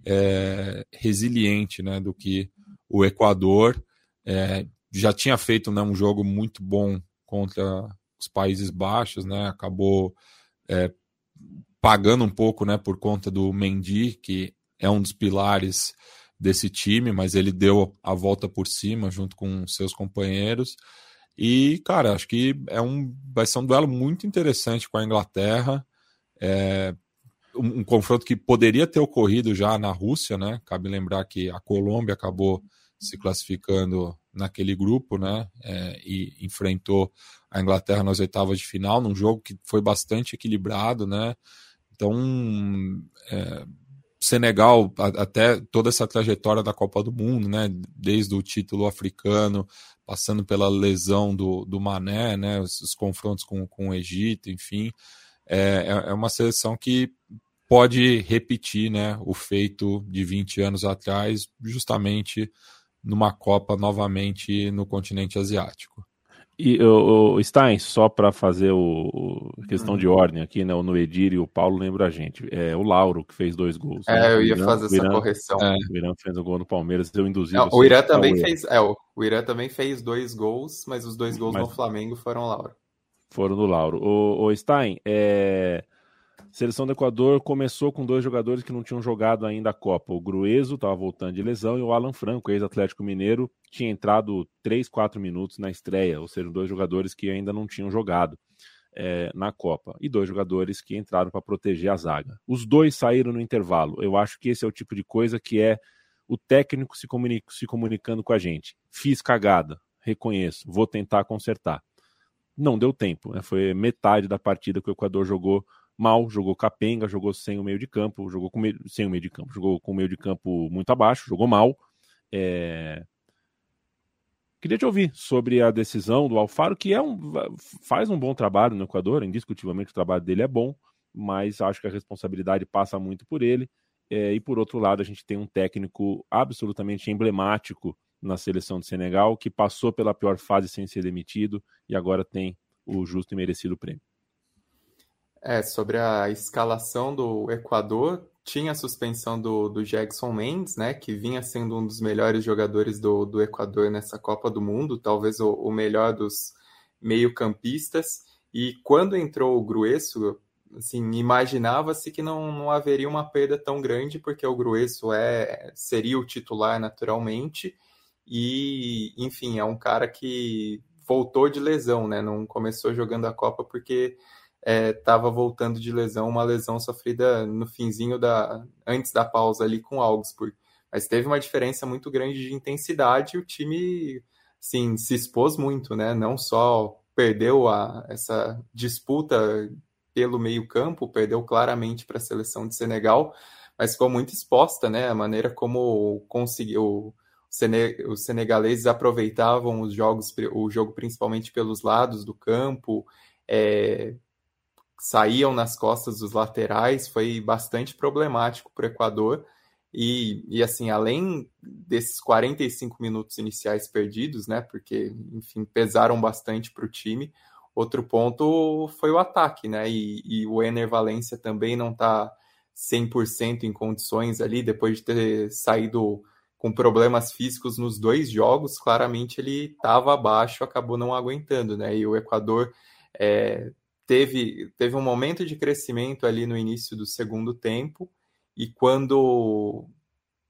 é, resiliente, né? Do que o Equador. É, já tinha feito né, um jogo muito bom contra os Países Baixos, né? Acabou é, pagando um pouco, né? Por conta do Mendy, que é um dos pilares desse time, mas ele deu a volta por cima junto com seus companheiros. E, cara, acho que é um, vai ser um duelo muito interessante com a Inglaterra. É, um, um, confronto que poderia ter ocorrido já na Rússia, né? Cabe lembrar que a Colômbia acabou se classificando naquele grupo, né? É, e enfrentou a Inglaterra nas oitavas de final, num jogo que foi bastante equilibrado, né? Então, é, Senegal, até toda essa trajetória da Copa do Mundo, né, desde o título africano, passando pela lesão do, do Mané, né, os, os confrontos com, com o Egito, enfim, é, é, é uma seleção que pode repetir né, o feito de 20 anos atrás, justamente numa Copa novamente no continente asiático. E o, o Stein, só para fazer o, o, questão de ordem aqui, né? O Noedir e o Paulo lembra a gente. É o Lauro que fez dois gols. É, né? eu ia Irã, fazer essa Irã, correção. É. O Irã fez um gol no Palmeiras, eu induzi. Não, o Irã também fez. É, o, o Irã também fez dois gols, mas os dois gols mas, no Flamengo foram Lauro. Foram do Lauro. O, o Stein, é seleção do Equador começou com dois jogadores que não tinham jogado ainda a Copa. O Grueso estava voltando de lesão e o Alan Franco, ex-Atlético Mineiro, tinha entrado 3, 4 minutos na estreia, ou seja, dois jogadores que ainda não tinham jogado é, na Copa. E dois jogadores que entraram para proteger a zaga. Os dois saíram no intervalo. Eu acho que esse é o tipo de coisa que é o técnico se, comunica, se comunicando com a gente. Fiz cagada, reconheço, vou tentar consertar não deu tempo. Né? Foi metade da partida que o Equador jogou mal, jogou capenga, jogou sem o meio de campo, jogou com meio, sem o meio de campo, jogou com o meio de campo muito abaixo, jogou mal. É... Queria te ouvir sobre a decisão do Alfaro, que é um, faz um bom trabalho no Equador, indiscutivelmente o trabalho dele é bom, mas acho que a responsabilidade passa muito por ele. É, e por outro lado, a gente tem um técnico absolutamente emblemático na seleção de Senegal, que passou pela pior fase sem ser demitido e agora tem o justo e merecido prêmio. É, sobre a escalação do Equador, tinha a suspensão do, do Jackson Mendes, né, que vinha sendo um dos melhores jogadores do, do Equador nessa Copa do Mundo, talvez o, o melhor dos meio-campistas. E quando entrou o Grueso, assim, imaginava-se que não, não haveria uma perda tão grande, porque o Grueso é, seria o titular naturalmente, e, enfim, é um cara que voltou de lesão, né? Não começou jogando a Copa porque estava é, voltando de lesão, uma lesão sofrida no finzinho da antes da pausa ali com o Augsburg. Mas teve uma diferença muito grande de intensidade o time assim, se expôs muito, né? Não só perdeu a, essa disputa pelo meio-campo, perdeu claramente para a seleção de Senegal, mas ficou muito exposta, né? A maneira como conseguiu os senegaleses aproveitavam os jogos, o jogo principalmente pelos lados do campo, é, saíam nas costas dos laterais, foi bastante problemático para o Equador. E, e, assim, além desses 45 minutos iniciais perdidos, né, porque, enfim, pesaram bastante para o time, outro ponto foi o ataque, né, e, e o Ener Valência também não está 100% em condições ali, depois de ter saído com problemas físicos nos dois jogos, claramente ele estava abaixo, acabou não aguentando, né? E o Equador é, teve, teve um momento de crescimento ali no início do segundo tempo, e quando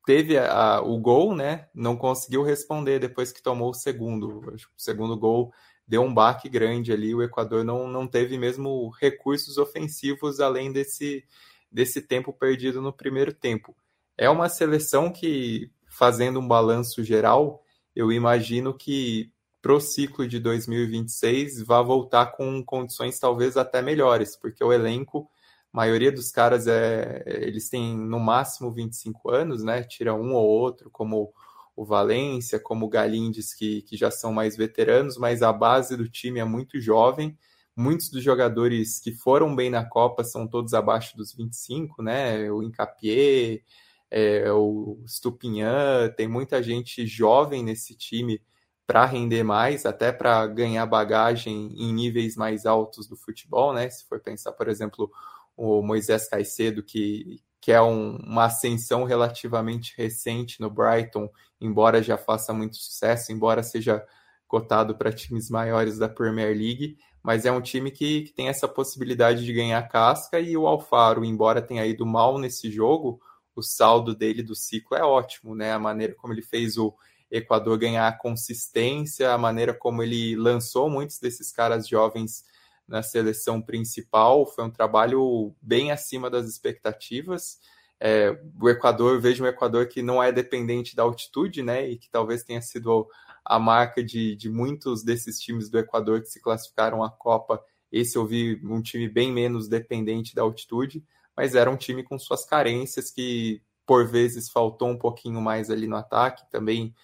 teve a, a, o gol, né? Não conseguiu responder depois que tomou o segundo. O segundo gol deu um baque grande ali, o Equador não, não teve mesmo recursos ofensivos além desse, desse tempo perdido no primeiro tempo. É uma seleção que fazendo um balanço geral, eu imagino que para o ciclo de 2026 vá voltar com condições talvez até melhores, porque o elenco, a maioria dos caras é, eles têm no máximo 25 anos, né? Tira um ou outro, como o Valência, como o Galindes, que, que já são mais veteranos, mas a base do time é muito jovem. Muitos dos jogadores que foram bem na Copa são todos abaixo dos 25, né? O Incapié, é, o Stupinhan, tem muita gente jovem nesse time para render mais, até para ganhar bagagem em níveis mais altos do futebol, né? Se for pensar, por exemplo, o Moisés Caicedo, que, que é um, uma ascensão relativamente recente no Brighton, embora já faça muito sucesso, embora seja cotado para times maiores da Premier League, mas é um time que, que tem essa possibilidade de ganhar casca e o Alfaro, embora tenha ido mal nesse jogo, o saldo dele do ciclo é ótimo, né? A maneira como ele fez o Equador ganhar consistência, a maneira como ele lançou muitos desses caras jovens na seleção principal, foi um trabalho bem acima das expectativas. É, o Equador, vejo um Equador que não é dependente da altitude, né? E que talvez tenha sido a marca de, de muitos desses times do Equador que se classificaram à Copa. Esse eu vi um time bem menos dependente da altitude mas era um time com suas carências que por vezes faltou um pouquinho mais ali no ataque. Também,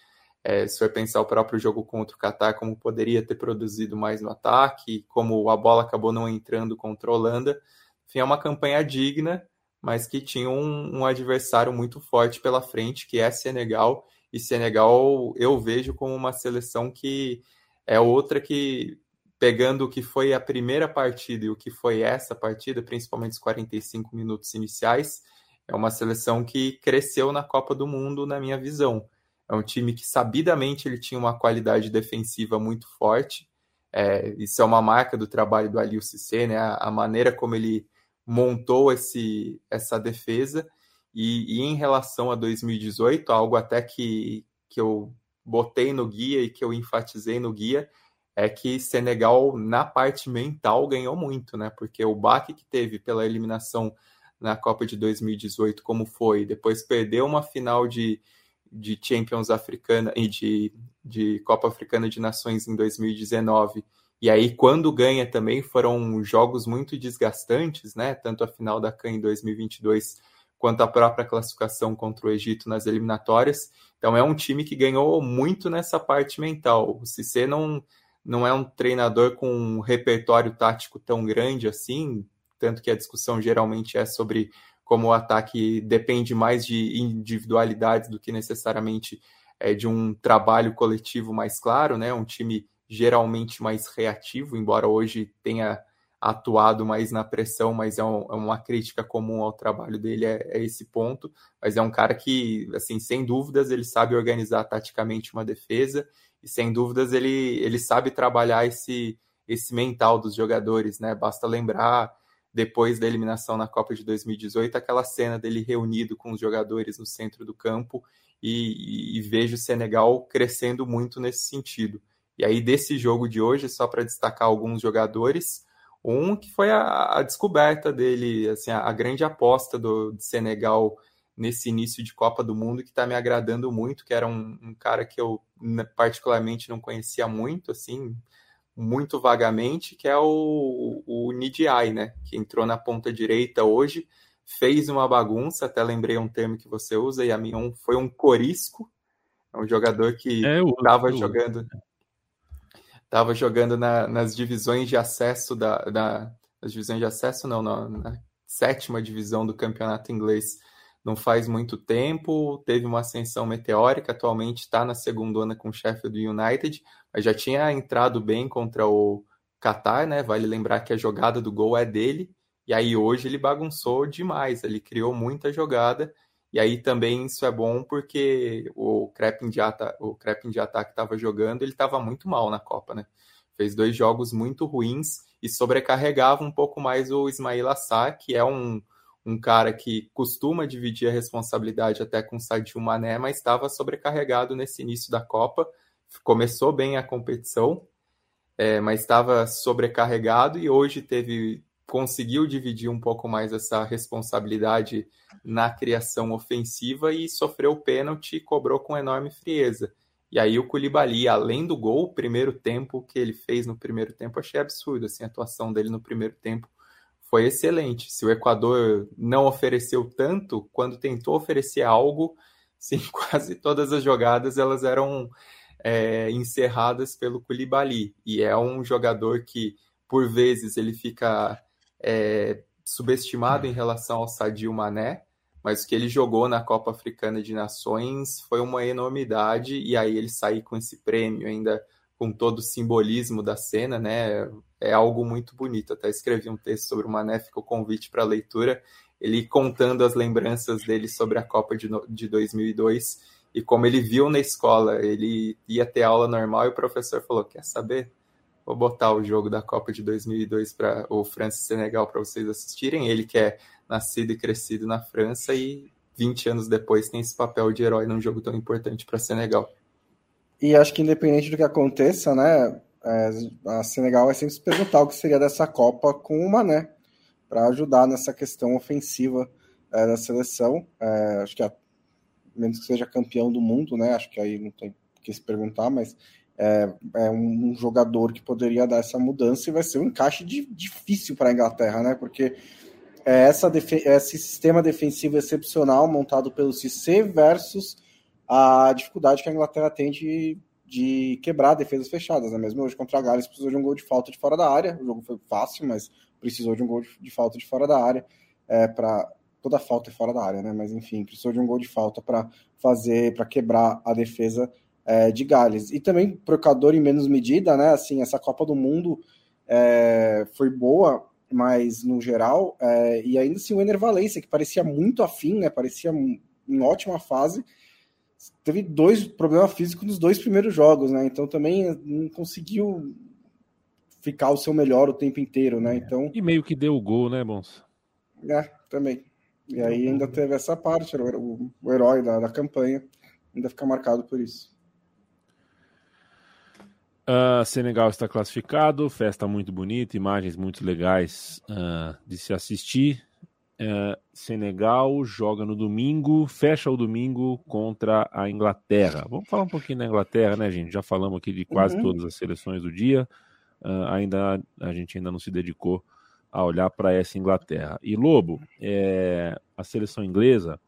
é, se for pensar o próprio jogo contra o Qatar, como poderia ter produzido mais no ataque, como a bola acabou não entrando contra a Holanda. Enfim, é uma campanha digna, mas que tinha um, um adversário muito forte pela frente, que é Senegal. E Senegal eu vejo como uma seleção que é outra que pegando o que foi a primeira partida e o que foi essa partida, principalmente os 45 minutos iniciais, é uma seleção que cresceu na Copa do Mundo, na minha visão. É um time que sabidamente ele tinha uma qualidade defensiva muito forte. É, isso é uma marca do trabalho do Aliou Cissé, né? A, a, maneira como ele montou esse, essa defesa. E, e, em relação a 2018, algo até que, que eu botei no guia e que eu enfatizei no guia, é que Senegal, na parte mental, ganhou muito, né? Porque o baque que teve pela eliminação na Copa de 2018, como foi, depois perdeu uma final de, de Champions Africana e de, de Copa Africana de Nações em 2019 E aí, quando ganha também, foram jogos muito desgastantes, né? Tanto a final da CAN em 2022 quanto a própria classificação contra o Egito nas eliminatórias. Então, é um time que ganhou muito nessa parte mental. O Cissé não, não é um treinador com um repertório tático tão grande assim, tanto que a discussão geralmente é sobre como o ataque depende mais de individualidades do que necessariamente é, de um trabalho coletivo mais claro, né? Um time geralmente mais reativo, embora hoje tenha atuado mais na pressão, mas é, um, é uma crítica comum ao trabalho dele, é, é, esse ponto. Mas é um cara que, assim, sem dúvidas, ele sabe organizar taticamente uma defesa e sem dúvidas ele, ele sabe trabalhar esse, esse mental dos jogadores, né? Basta lembrar depois da eliminação na Copa de 2018, aquela cena dele reunido com os jogadores no centro do campo e, e, e vejo o Senegal crescendo muito nesse sentido. E aí, desse jogo de hoje, só para destacar alguns jogadores, um que foi a, a descoberta dele, assim, a, a, grande aposta do Senegal nesse início de Copa do Mundo, que está me agradando muito, que era um, um, cara que eu particularmente não conhecia muito, assim, muito vagamente, que é o, o Nidiai, né? Que entrou na ponta direita hoje, fez uma bagunça, até lembrei um termo que você usa, e a minha um, foi um corisco, é um jogador que estava é, jogando estava jogando na, nas divisões de acesso da, da nas divisões de acesso não, na, na sétima divisão do campeonato inglês não faz muito tempo, teve uma ascensão meteórica, atualmente está na segunda onda com o Sheffield United, já tinha entrado bem contra o Qatar, né? Vale lembrar que a jogada do gol é dele, e aí hoje ele bagunçou demais, ele criou muita jogada, e aí também isso é bom porque o Crepin de, ata o Crepin de ataque estava jogando, ele estava muito mal na Copa, né? Fez dois jogos muito ruins e sobrecarregava um pouco mais o Ismail Assar, que é um, um cara que costuma dividir a responsabilidade até com o Sadio Mané, mas estava sobrecarregado nesse início da Copa. Começou bem a competição, é, mas estava sobrecarregado e hoje teve conseguiu dividir um pouco mais essa responsabilidade na criação ofensiva e sofreu o pênalti e cobrou com enorme frieza. E aí o Koulibaly, além do gol, o primeiro tempo que ele fez no primeiro tempo, achei absurdo, assim, a atuação dele no primeiro tempo foi excelente. Se o Equador não ofereceu tanto, quando tentou oferecer algo, sim, quase todas as jogadas elas eram é, encerradas pelo Koulibaly. E é um jogador que, por vezes, ele fica é, subestimado em relação ao Sadio Mané, mas o que ele jogou na Copa Africana de Nações foi uma enormidade, e aí ele sair com esse prêmio ainda com todo o simbolismo da cena, né? É algo muito bonito. Até escrevi um texto sobre o Mané, fica o convite para leitura, ele contando as lembranças dele sobre a Copa de, de 2002 e como ele viu na escola, ele ia ter aula normal e o professor falou: Quer saber? Vou botar o jogo da Copa de 2002 para o França e Senegal para vocês assistirem. Ele que é nascido e crescido na França e 20 anos depois tem esse papel de herói num jogo tão importante para Senegal. E acho que independente do que aconteça, né, é, a Senegal vai sempre se perguntar o que seria dessa Copa com o Mané, para ajudar nessa questão ofensiva é, da seleção. É, acho que, a, menos que seja campeão do mundo, né, acho que aí não tem que se perguntar, mas é, é um, jogador que poderia dar essa mudança e vai ser um encaixe de, difícil para a Inglaterra, né, porque é essa esse sistema defensivo excepcional montado pelo Cissé versus a dificuldade que a Inglaterra tem de, de quebrar defesas fechadas. Né? Mesmo hoje contra a Gales precisou de um gol de falta de fora da área. O jogo foi fácil, mas precisou de um gol de, de falta de fora da área. É, para toda falta é fora da área, né? Mas enfim, precisou de um gol de falta para fazer, para quebrar a defesa é, de Gales. E também procador em menos medida, né? Assim, essa Copa do Mundo é, foi boa, mas no geral, é, e ainda assim o Ener Valencia, que parecia muito afim, né? Parecia em ótima fase teve dois problemas físicos nos dois primeiros jogos, né? Então também não conseguiu ficar o seu melhor o tempo inteiro, né? Então e meio que deu o gol, né, Bons? É, também. E aí ainda teve essa parte, era o, o herói da, da campanha, ainda fica marcado por isso. Uh, Senegal está classificado, festa muito bonita, imagens muito legais uh, de se assistir. Uh, Senegal joga no domingo, fecha o domingo contra a Inglaterra. Vamos falar um pouquinho da Inglaterra, né, gente? Já falamos aqui de quase uhum. todas as seleções do dia. ainda a gente ainda não se dedicou a olhar para essa Inglaterra. E Lobo, é, a seleção inglesa,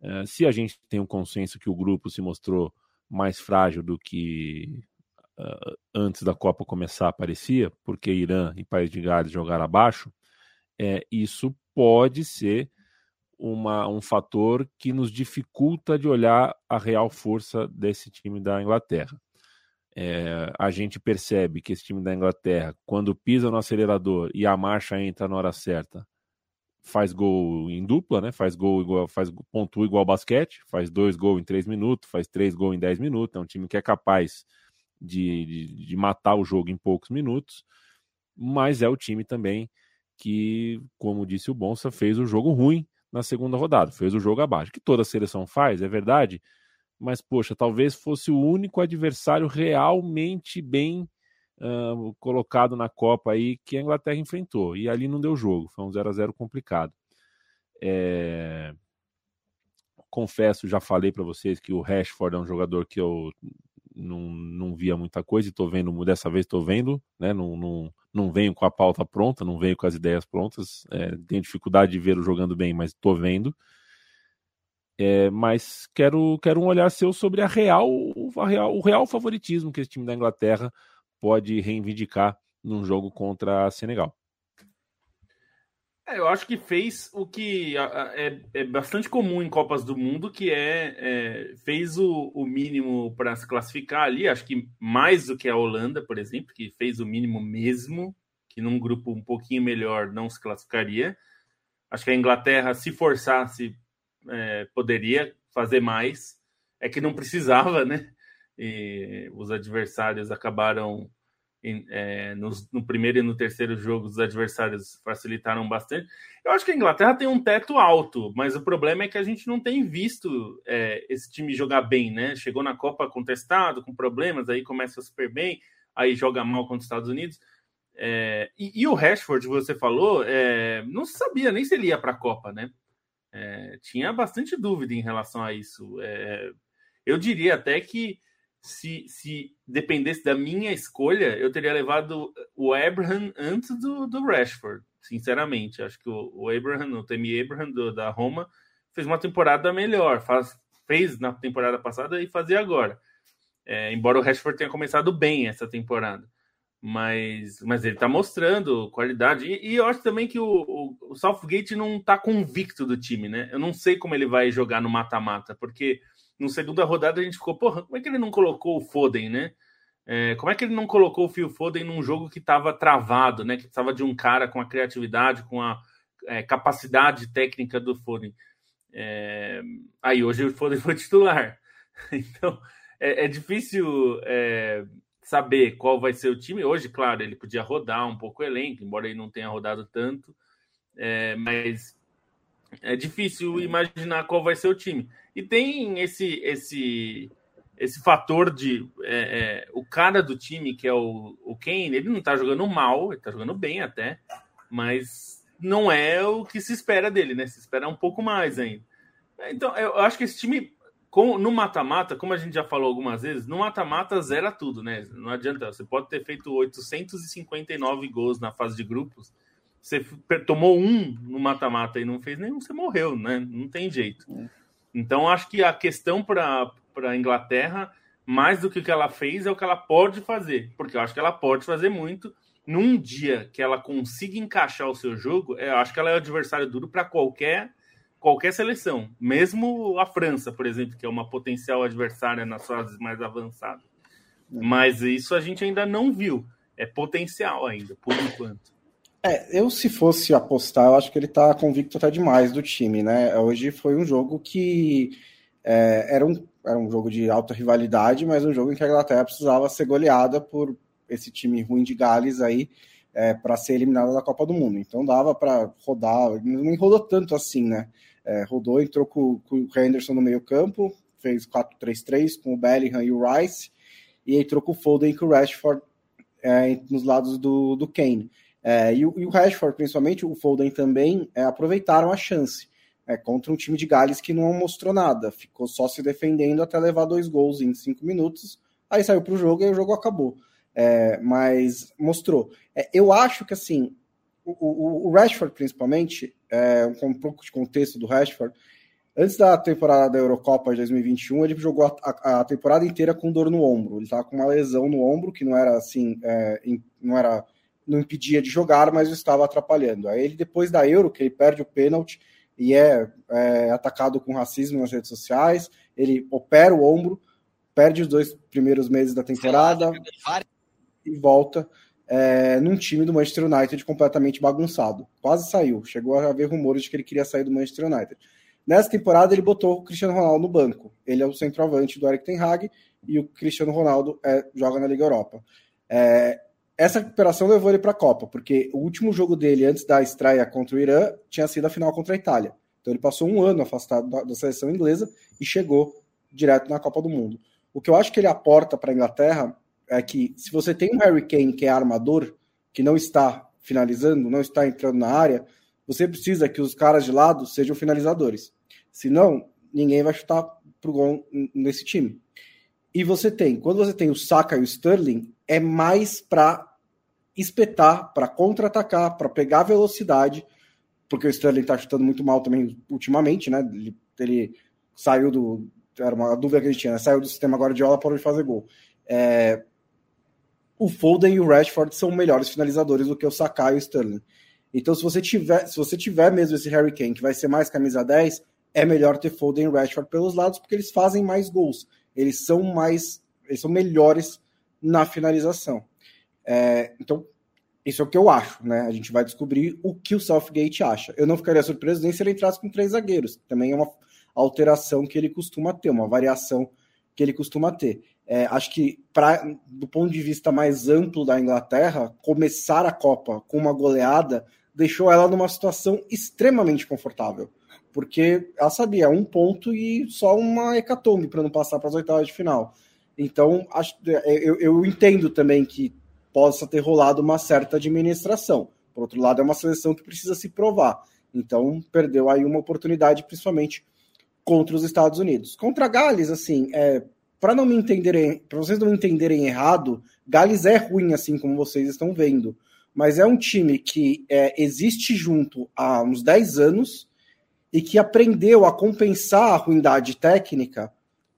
é, se a gente tem um consenso que o grupo se mostrou mais frágil do que uh, antes da Copa começar parecia, porque Irã e País de Gales jogaram abaixo, é, isso pode ser uma, um fator que nos dificulta de olhar a real força desse time da Inglaterra. É, a gente percebe que esse time da Inglaterra, quando pisa no acelerador e a marcha entra na hora certa, faz gol em dupla, né? Faz gol igual, faz pontua igual basquete, faz dois gols em três minutos, faz três gols em dez minutos. É um time que é capaz de, de, de matar o jogo em poucos minutos, mas é o time também que, como disse o Bonsa, fez o jogo ruim na segunda rodada, fez o jogo abaixo, que toda seleção faz, é verdade, mas poxa, talvez fosse o único adversário realmente bem uh, colocado na Copa aí que a Inglaterra enfrentou, e ali não deu jogo, foi um 0 a 0 complicado. É... Confesso, já falei para vocês que o Rashford é um jogador que eu não, não via muita coisa e tô vendo, dessa vez estou vendo, né? Não, não, não venho com a pauta pronta, não venho com as ideias prontas, é, tenho dificuldade de ver jogando bem, mas estou vendo. É, mas quero, quero um olhar seu sobre a real, a real, o real favoritismo que esse time da Inglaterra pode reivindicar num jogo contra a Senegal. É, eu acho que fez o que é, é, bastante comum em Copas do Mundo, que é, é fez o, o mínimo para se classificar ali. Acho que mais do que a Holanda, por exemplo, que fez o mínimo mesmo, que num grupo um pouquinho melhor não se classificaria. Acho que a Inglaterra, se forçasse, é, poderia fazer mais. É que não precisava, né? E os adversários acabaram é, no, primeiro e no terceiro jogo, os adversários facilitaram bastante. Eu acho que a Inglaterra tem um teto alto, mas o problema é que a gente não tem visto é, esse time jogar bem, né? Chegou na Copa contestado, com problemas, aí começa super bem, aí joga mal contra os Estados Unidos. É, e, e, o Rashford, você falou, é, não sabia nem se ele ia para a Copa, né? É, tinha bastante dúvida em relação a isso. É, eu diria até que se, se dependesse da minha escolha, eu teria levado o Abraham antes do, do Rashford, sinceramente. Acho que o, o Abraham, o Temi Abraham do, da Roma, fez uma temporada melhor, faz, fez na temporada passada e fazia agora. É, embora o Rashford tenha começado bem essa temporada. Mas, mas ele está mostrando qualidade. E, e, eu acho também que o, o, o Southgate não está convicto do time, né? Eu não sei como ele vai jogar no mata-mata, porque no segunda rodada a gente ficou, porra, como é que ele não colocou o Foden, né? É, como é que ele não colocou o Phil Foden num jogo que estava travado, né? Que precisava de um cara com a criatividade, com a é, capacidade técnica do Foden. É, aí hoje o Foden foi titular. Então é, é difícil é, saber qual vai ser o time. Hoje, claro, ele podia rodar um pouco o elenco, embora ele não tenha rodado tanto. É, mas é difícil imaginar qual vai ser o time. E tem esse esse esse fator de é, é, o cara do time, que é o, o Kane, ele não tá jogando mal, ele tá jogando bem até, mas não é o que se espera dele, né? Se espera um pouco mais ainda. Então, eu acho que esse time, com, no mata-mata, como a gente já falou algumas vezes, no mata-mata zera tudo, né? Não adianta, você pode ter feito 859 gols na fase de grupos, você tomou um no mata-mata e não fez nenhum, você morreu, né? Não tem jeito. É. Então, acho que a questão para a Inglaterra, mais do que o que ela fez, é o que ela pode fazer. Porque eu acho que ela pode fazer muito. Num dia que ela consiga encaixar o seu jogo, eu acho que ela é o adversário duro para qualquer qualquer seleção, mesmo a França, por exemplo, que é uma potencial adversária nas fases mais avançadas. É. Mas isso a gente ainda não viu. É potencial ainda, por enquanto. É, eu se fosse apostar, eu acho que ele tá convicto até demais do time, né? Hoje foi um jogo que é, era, um, era um jogo de alta rivalidade, mas um jogo em que a Inglaterra precisava ser goleada por esse time ruim de Gales aí é, para ser eliminada da Copa do Mundo. Então dava para rodar, não rodou tanto assim, né? É, rodou, entrou com, com o Henderson no meio campo, fez 4-3-3 com o Bellingham e o Rice, e entrou com o Foden e com o Rashford é, nos lados do, do Kane. É, e, o, e, o, Rashford, principalmente, o Foden também, é, aproveitaram a chance é, contra um time de Gales que não mostrou nada, ficou só se defendendo até levar dois gols em cinco minutos, aí saiu para o jogo e o jogo acabou. é, mas mostrou. É, eu acho que assim, o, o, o Rashford, principalmente, é, com um pouco de contexto do Rashford, antes da temporada da Eurocopa de 2021, ele jogou a, a, a temporada inteira com dor no ombro. Ele estava com uma lesão no ombro que não era assim, é, não era não impedia de jogar, mas estava atrapalhando. Aí ele, depois da Euro, que ele perde o pênalti e é, é atacado com racismo nas redes sociais, ele opera o ombro, perde os dois primeiros meses da temporada e volta é, num time do Manchester United completamente bagunçado. Quase saiu. Chegou a haver rumores de que ele queria sair do Manchester United. Nessa temporada, ele botou o Cristiano Ronaldo no banco. Ele é o centroavante do Eric Ten Hag e o Cristiano Ronaldo é, joga na Liga Europa. É, essa recuperação levou ele para a Copa, porque o último jogo dele antes da estreia contra o Irã tinha sido a final contra a Itália. Então ele passou um ano afastado da, da seleção inglesa e chegou direto na Copa do Mundo. O que eu acho que ele aporta para a Inglaterra é que se você tem um Harry Kane que é armador, que não está finalizando, não está entrando na área, você precisa que os caras de lado sejam finalizadores. Senão, ninguém vai chutar pro gol nesse time. E você tem, quando você tem o Saka e o Sterling, é mais para espetar, para contra-atacar, para pegar velocidade, porque o Sterling está chutando muito mal também ultimamente, né? Ele, ele, saiu do. Era uma dúvida que a gente tinha, né? saiu do sistema para de fazer gol. É, o Foden e o Rashford são melhores finalizadores do que o Saka e o Sterling. Então, se você tiver, se você tiver mesmo esse Harry Kane, que vai ser mais camisa 10, é melhor ter Foden e Rashford pelos lados, porque eles fazem mais gols. Eles são mais. Eles são melhores na finalização. É, então, isso é o que eu acho, né? A gente vai descobrir o que o Southgate acha. Eu não ficaria surpreso nem se ele entrasse com três zagueiros. Também é uma alteração que ele costuma ter, uma variação que ele costuma ter. É, acho que, pra, do ponto de vista mais amplo da Inglaterra, começar a Copa com uma goleada deixou ela numa situação extremamente confortável. Porque ela sabia um ponto e só uma hecatombe para não passar para as oitavas de final. Então, acho, é, eu, eu entendo também que possa ter rolado uma certa administração. Por outro lado, é uma seleção que precisa se provar. Então, perdeu aí uma oportunidade, principalmente contra os Estados Unidos. Contra Gales, assim, é, para não me entenderem, para vocês não me entenderem errado, Gales é ruim, assim como vocês estão vendo mas é um time que é, existe junto há uns 10 anos e que aprendeu a compensar a ruindade técnica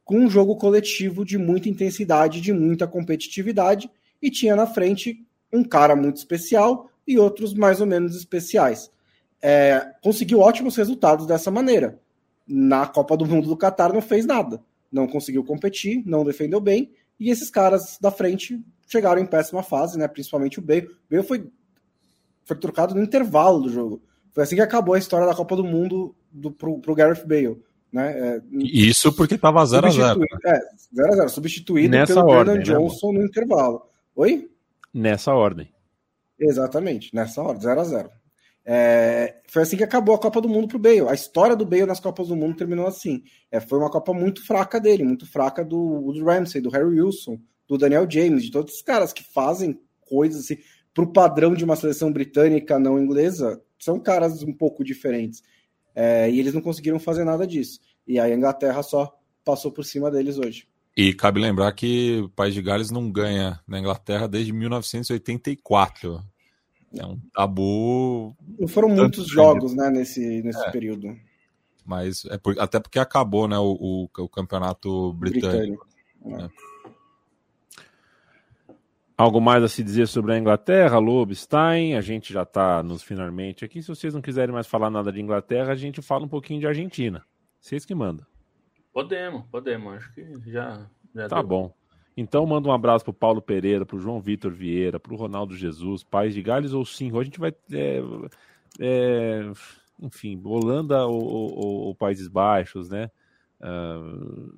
com um jogo coletivo de muita intensidade, de muita competitividade, e tinha na frente um cara muito especial e outros mais ou menos especiais. É, conseguiu ótimos resultados dessa maneira. Na Copa do Mundo do Catar não fez nada. Não conseguiu competir, não defendeu bem, e esses caras da frente chegaram em péssima fase, né? Principalmente o Bale. O Bale foi, foi trocado no intervalo do jogo. Foi assim que acabou a história da Copa do Mundo do, pro, pro Gareth Bale. Né? É, Isso porque estava 0x0. Né? É, 0x0, substituído Nessa pelo ordem, Bernard né, Johnson no intervalo. Oi? Nessa ordem. Exatamente, nessa ordem, 0x0. É, foi assim que acabou a Copa do Mundo para o Bale. A história do Bale nas Copas do Mundo terminou assim. É, foi uma Copa muito fraca dele, muito fraca do, do Ramsey, do Harry Wilson, do Daniel James, de todos os caras que fazem coisas assim, para o padrão de uma seleção britânica não inglesa, são caras um pouco diferentes. É, e eles não conseguiram fazer nada disso. E aí a Inglaterra só passou por cima deles hoje. E cabe lembrar que o País de Gales não ganha na Inglaterra desde 1984. É um tabu. Não foram muitos jogos né, nesse, nesse é. período. Mas é por, até porque acabou né, o, o, o campeonato britânico. britânico. É. Algo mais a se dizer sobre a Inglaterra, Lobstein? A gente já está nos finalmente aqui. Se vocês não quiserem mais falar nada de Inglaterra, a gente fala um pouquinho de Argentina. Vocês que mandam. Podemos, podemos. Acho que já. já tá deu. bom. Então manda um abraço pro Paulo Pereira, pro João Vitor Vieira, pro Ronaldo Jesus, Pais de Gales ou sim. Hoje a gente vai. É, é, enfim, Holanda ou, ou, ou Países Baixos, né? Uh,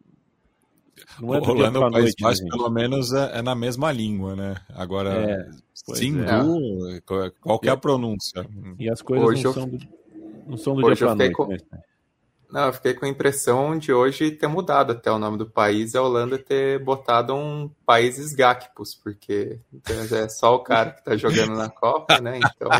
não é Holanda ou País Baixo, né, pelo menos, é, é, na mesma língua, né? Agora, é, Singu, é. qual é a pronúncia? E as coisas hoje não, eu... são do, não são do hoje dia para noite. Com... Né? Não, eu fiquei com a impressão de hoje ter mudado até o nome do país, a Holanda ter botado um países Gacpos, porque é só o cara que tá jogando na Copa, né? Então.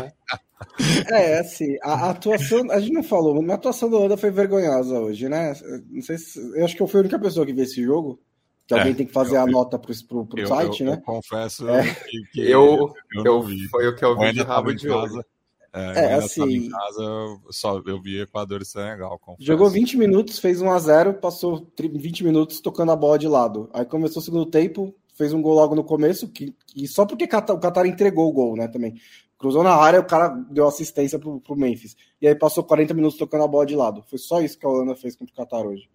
É, assim, a, atuação, a gente não falou, mas a atuação do Holanda foi vergonhosa hoje, né? Não sei se, eu acho que eu fui a única pessoa que viu esse jogo. que alguém é, tem que fazer eu, a nota para o site, eu, né? Eu confesso é. que, que, eu, eu, vi. Foi o que eu vi de rabo de casa. É, é assim. Casa, só, eu vi Equador e Senegal. Confesso. Jogou 20 minutos, fez 1 a 0 passou 20 minutos tocando a bola de lado. Aí começou o segundo tempo, fez um gol logo no começo, que, e só porque o Qatar entregou o gol, né? Também. Cruzou na área, o cara deu assistência pro, pro Memphis. E aí passou 40 minutos tocando a bola de lado. Foi só isso que a Holanda fez contra o Qatar hoje.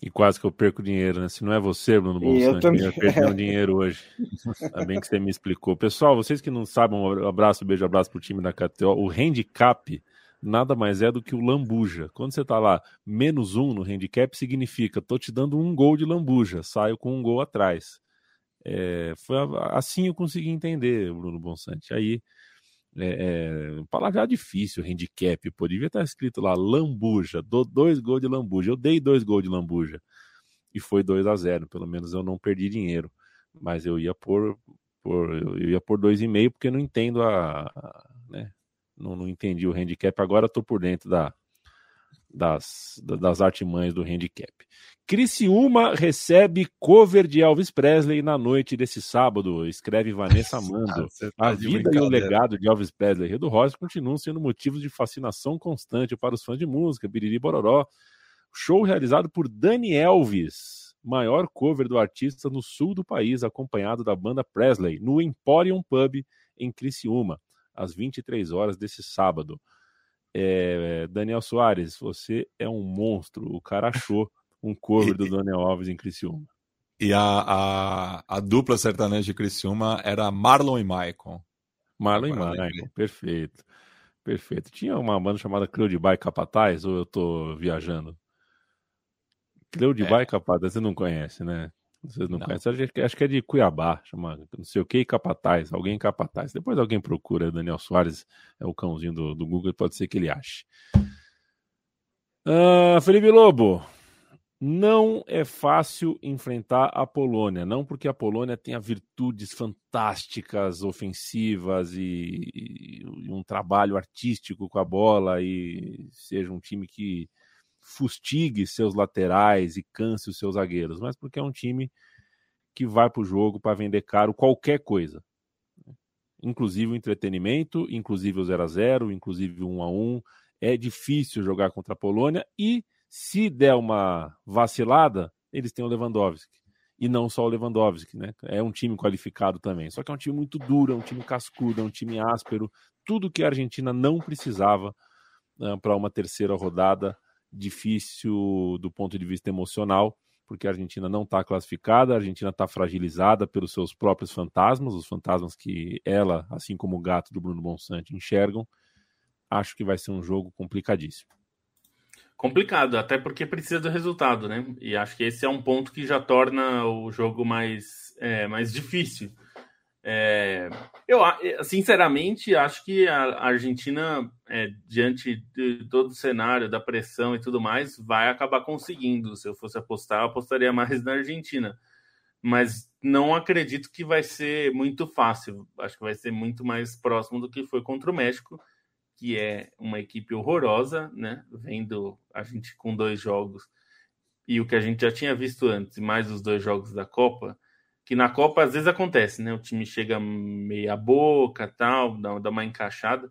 E quase que eu perco dinheiro, né? Se não é você, Bruno Bonsante, eu, também... eu perdi um dinheiro hoje. Ainda bem que você me explicou. Pessoal, vocês que não sabem, um abraço, um beijo, abraço pro time da KTO. O handicap nada mais é do que o lambuja. Quando você tá lá, menos um no handicap, significa tô te dando um gol de lambuja, saio com um gol atrás. É, foi assim eu consegui entender, Bruno Bonsante. Aí é, é, palavra difícil, handicap, pô, devia estar escrito lá, lambuja, dou dois gols de lambuja, eu dei dois gols de lambuja, e foi 2 a 0 pelo menos eu não perdi dinheiro, mas eu ia por, por eu ia por dois e meio, porque não entendo a, a né, não, não entendi o handicap, agora estou por dentro da, das, das artimanhas do handicap. Criciúma recebe cover de Elvis Presley na noite desse sábado, escreve Vanessa Mando. Ah, tá a vida e o legado de Elvis Presley e do Rosa continuam sendo motivos de fascinação constante para os fãs de música, Biriri Bororó. Show realizado por Dani Elvis, maior cover do artista no sul do país, acompanhado da banda Presley, no Emporium Pub em Criciúma, às 23 horas desse sábado. É, Daniel Soares, você é um monstro. O cara achou um cover do Daniel Alves em Criciúma. E a, a, a dupla sertaneja de Criciúma era Marlon e Michael. Marlon e Michael, perfeito. Perfeito. Tinha uma banda chamada Cleudibay Capataz, ou eu tô viajando? Cleudibay é. Capataz, você não conhece, né? Vocês não, não. conhecem? Acho que é de Cuiabá, chama não sei o que, Capataz, alguém Capataz. Depois alguém procura, Daniel Soares é o cãozinho do, do Google, pode ser que ele ache. Uh, Felipe Lobo, não é fácil enfrentar a Polônia, não porque a Polônia tenha virtudes fantásticas, ofensivas e, e, um trabalho artístico com a bola e seja um time que fustigue seus laterais e canse os seus zagueiros, mas porque é um time que vai para o jogo para vender caro qualquer coisa, inclusive o entretenimento, inclusive o 0 a 0 inclusive o 1 a 1 É difícil jogar contra a Polônia e se der uma vacilada, eles têm o Lewandowski. E não só o Lewandowski, né? É um time qualificado também. Só que é um time muito duro, é um time cascudo, é um time áspero. Tudo que a Argentina não precisava uh, ah, para uma terceira rodada difícil do ponto de vista emocional, porque a Argentina não está classificada, a Argentina está fragilizada pelos seus próprios fantasmas, os fantasmas que ela, assim como o gato do Bruno Bonsante, enxergam. Acho que vai ser um jogo complicadíssimo. Complicado, até porque precisa do resultado, né? E acho que esse é um ponto que já torna o jogo mais, é, mais difícil. É, eu, sinceramente, acho que a Argentina, é, diante de todo o cenário, da pressão e tudo mais, vai acabar conseguindo. Se eu fosse apostar, eu apostaria mais na Argentina. Mas não acredito que vai ser muito fácil. Acho que vai ser muito mais próximo do que foi contra o México que é uma equipe horrorosa, né? Vendo a gente com dois jogos e o que a gente já tinha visto antes, e mais os dois jogos da Copa, que na Copa às vezes acontece, né? O time chega meia boca, tal, dá, dá uma encaixada.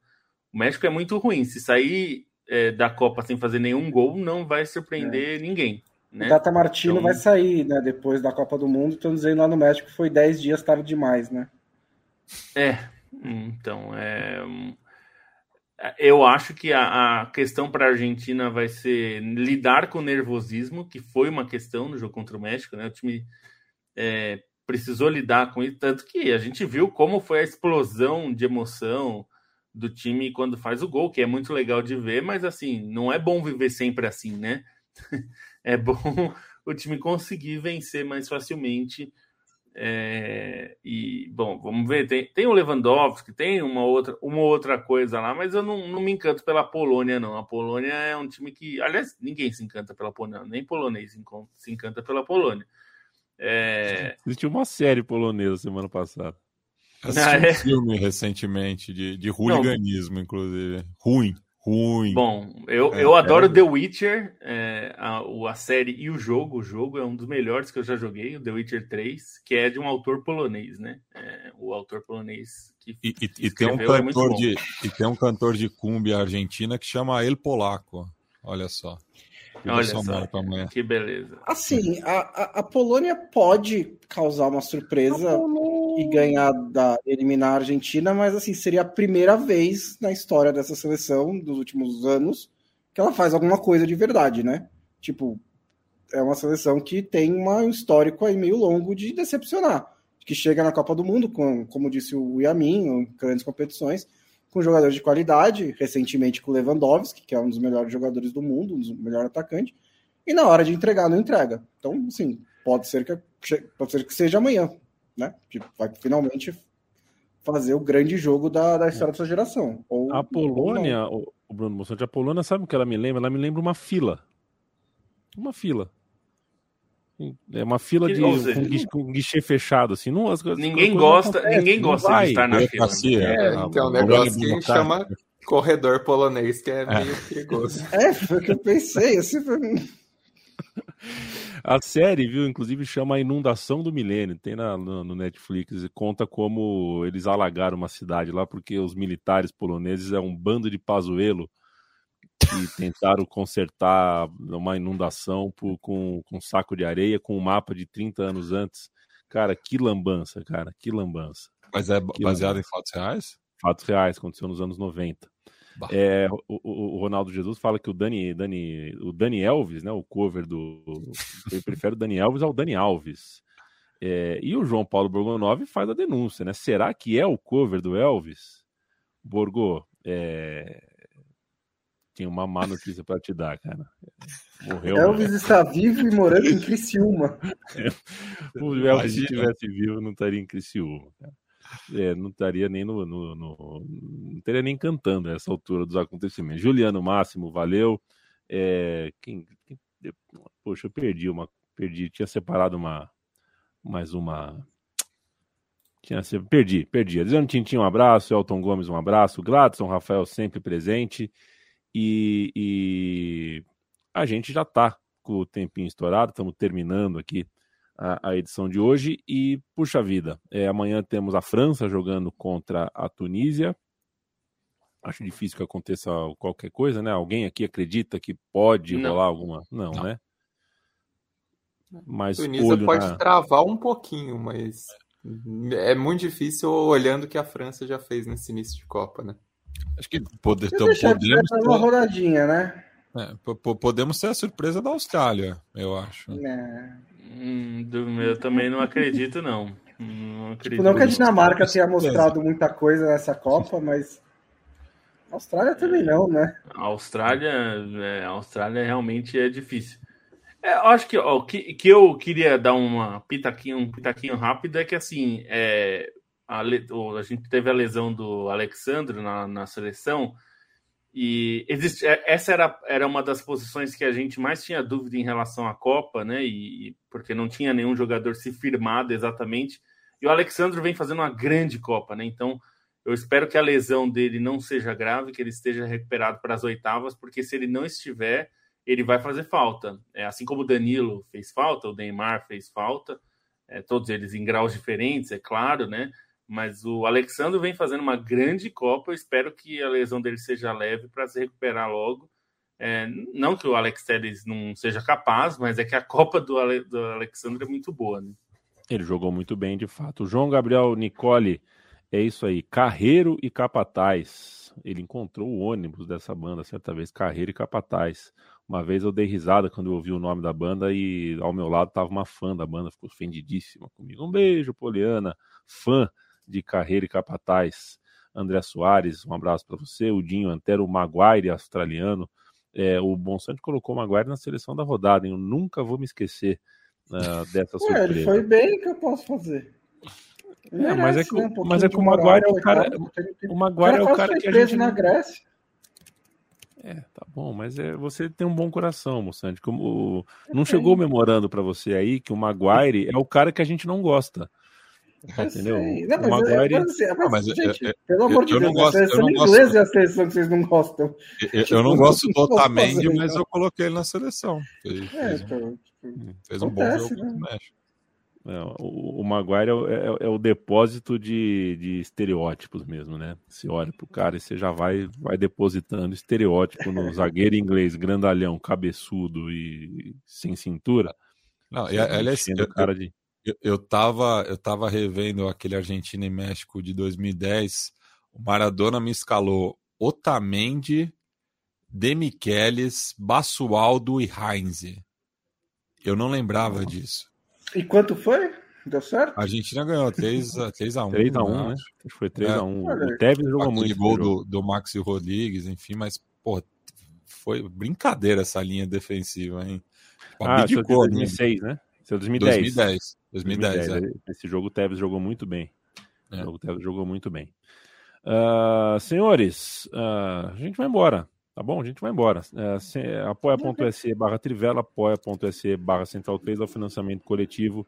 O México é muito ruim. Se sair é, da Copa sem fazer nenhum gol, não vai surpreender é. ninguém. Né? O Data Martino então... vai sair, né? Depois da Copa do Mundo. Estão dizendo lá no México foi 10 dias tarde demais, né? É, então é eu acho que a, a questão para a Argentina vai ser lidar com o nervosismo, que foi uma questão no jogo contra o México, né? O time é, precisou lidar com isso, tanto que a gente viu como foi a explosão de emoção do time quando faz o gol, que é muito legal de ver, mas assim, não é bom viver sempre assim, né? é bom o time conseguir vencer mais facilmente é, e, bom, vamos ver. Tem, tem o Lewandowski, tem uma outra, uma outra coisa lá, mas eu não, não me encanto pela Polônia, não. A Polônia é um time que, aliás, ninguém se encanta pela Polônia, nem polonês se encanta pela Polônia. É... Existiu uma série polonesa semana passada. Assisti ah, é? um filme recentemente de, de hooliganismo, inclusive. Ruim, ruim. Bom, eu, é, eu adoro é... The Witcher, é, a, a série e o jogo. O jogo é um dos melhores que eu já joguei, o The Witcher 3, que é de um autor polonês, né? É, o autor polonês que e, e, e tem um é cantor de e tem um cantor de cumbia argentina que chama El Polaco. Olha só. Olha só, que beleza. Assim, a, a, a, Polônia pode causar uma surpresa e ganhar da eliminar a Argentina, mas assim seria a primeira vez na história dessa seleção dos últimos anos que ela faz alguma coisa de verdade, né? Tipo, é uma seleção que tem um histórico aí meio longo de decepcionar, que chega na Copa do Mundo com, como disse o Yamin, em grandes competições, com jogadores de qualidade, recentemente com o Lewandowski, que é um dos melhores jogadores do mundo, um dos melhores atacantes, e na hora de entregar, não entrega. Então, assim, pode ser que, pode ser que seja amanhã, né? Que vai finalmente fazer o grande jogo da, da história dessa geração. Ou, a Polônia, o, o Bruno Moçante, a Polônia, sabe o que ela me lembra? Ela me lembra uma fila. Uma fila. É uma fila de seja, com, guichê, com guichê fechado, assim. Não, as, ninguém gosta, ninguém gosta de estar na fila. Né? É, é, tem um negócio que chama corredor polonês, que é, é. meio perigoso. É, foi o que eu pensei. Assim, foi... A série, viu, inclusive chama A Inundação do Milênio, tem na, no, no, Netflix e conta como eles alagaram uma cidade lá porque os militares poloneses é um bando de pazuelo que tentaram consertar uma inundação por, com, com um saco de areia com um mapa de 30 anos antes. Cara, que lambança, cara, que lambança. Mas é que baseado lambança. em fatos reais? Fatos reais, aconteceu nos anos 90. É, o, o, Ronaldo Jesus fala que o Dani, Dani, o Dani Elvis, né, o cover do. Ele prefere o Dani Elvis ao Dani Alves. É, e o João Paulo Borgonov faz a denúncia, né? Será que é o cover do Elvis? Borgo, é, tinha uma má notícia para te dar, cara. Morreu. Elvis né? está vivo e morando em Criciúma. o Elvis, se estivesse vivo, não estaria em Criciúma. É, não estaria nem no, no, no, Não estaria nem cantando essa altura dos acontecimentos. Juliano Máximo, valeu. É, quem, quem, poxa, eu perdi uma. Perdi, tinha separado uma. Mais uma. Tinha, perdi, perdi. Adriano Tintin, um abraço. Elton Gomes, um abraço. Gladson, Rafael, sempre presente. E, e a gente já está com o tempinho estourado, estamos terminando aqui a, a, edição de hoje. E, puxa vida, é, amanhã temos a França jogando contra a Tunísia. Acho difícil que aconteça qualquer coisa, né? Alguém aqui acredita que pode Não. rolar alguma. Não, Não. né? Mas Tunísia pode na... travar um pouquinho, mas é muito difícil olhando o que a França já fez nesse início de Copa, né? Acho que pode, então, podemos. Ter uma rodadinha, né? É, podemos ser a surpresa da Austrália, eu acho. É. Hum, eu também não acredito, não. Não, acredito tipo, não que a Dinamarca tenha mostrado muita coisa nessa Copa, mas. A Austrália também não, né? A Austrália, é, a Austrália realmente é difícil. É, eu acho que o que, que eu queria dar uma pitaquinho, um pitaquinho rápido é que assim, é, a, a gente teve a lesão do Alexandre na, na seleção e existe, é, essa era, era uma das posições que a gente mais tinha dúvida em relação à Copa, né? E, porque não tinha nenhum jogador se firmado exatamente. E o Alexandre vem fazendo uma grande Copa, né? Então eu espero que a lesão dele não seja grave, que ele esteja recuperado para as oitavas, porque se ele não estiver, ele vai fazer falta. É, assim como o Danilo fez falta, o Neymar fez falta, é, todos eles em graus diferentes, é claro, né? Mas o Alexandre vem fazendo uma grande Copa. Eu espero que a lesão dele seja leve para se recuperar logo. É, não que o Alex Telles não seja capaz, mas é que a Copa do, Ale, do Alexandre é muito boa. Né? Ele jogou muito bem, de fato. João Gabriel Nicole, é isso aí. Carreiro e Capataz. Ele encontrou o ônibus dessa banda certa vez, Carreiro e Capataz. Uma vez eu dei risada quando eu ouvi o nome da banda e ao meu lado estava uma fã da banda, ficou ofendidíssima comigo. Um beijo, Poliana, fã de Carreira e Capataz, André Soares, um abraço para você, o Dinho Antero, o Maguire australiano, é, o Bonsante colocou o Maguire na seleção da rodada, hein? eu nunca vou me esquecer uh, dessa surpresa. ele foi bem que eu posso fazer. É, mas é que, né, um mas é que o Maguire é o cara. O Maguire é o cara que a gente. na Grécia. É, tá bom, mas é, você tem um bom coração, Moçante. Como não chegou memorando para você aí que o Maguire é o cara que a gente não gosta. Entendeu? Não, mas, Maguire... é, mas, mas, mas, gente, eu, pelo amor de eu Deus, não gosto, a seleção eu não inglesa gosto, é a seleção que vocês não gostam. Eu, eu não gosto do Otamendi, mas eu coloquei ele na seleção. Fez, É, fez, então, fez um bom acontece, jogo né? México. É, o, o Maguire é, o- é- é o depósito de, de estereótipos mesmo, né? Você olha pro cara e você já vai, vai depositando estereótipo no zagueiro inglês, grandalhão, cabeçudo e sem cintura. Não, e, aliás, enchendo eu, o cara de. Eu, eu, tava, eu tava revendo aquele Argentina e México de 2010. O Maradona me escalou Otamendi, Demichelis, Basualdo e Heinze. Eu não lembrava disso. E quanto foi? Deu certo? A Argentina ganhou 3x1. 3x1, 3x1, né? Acho que foi 3x1. Olha, O Tevez jogou Aquele muito. gol do, do Maxi Rodrigues, enfim, mas, pô, foi brincadeira essa linha defensiva, hein? Ah, esse é Abdicou, né? 2006, né? Esse é 2010. 2010. 2010, é. Esse jogo o Tevez jogou muito bem. É. O jogo Tevez jogou muito bem. Ah, senhores, ah, a gente vai embora. Tá bom? A gente vai embora. É, se- apoia.se barra Trivela, apoia.se barra Central 3 é o financiamento coletivo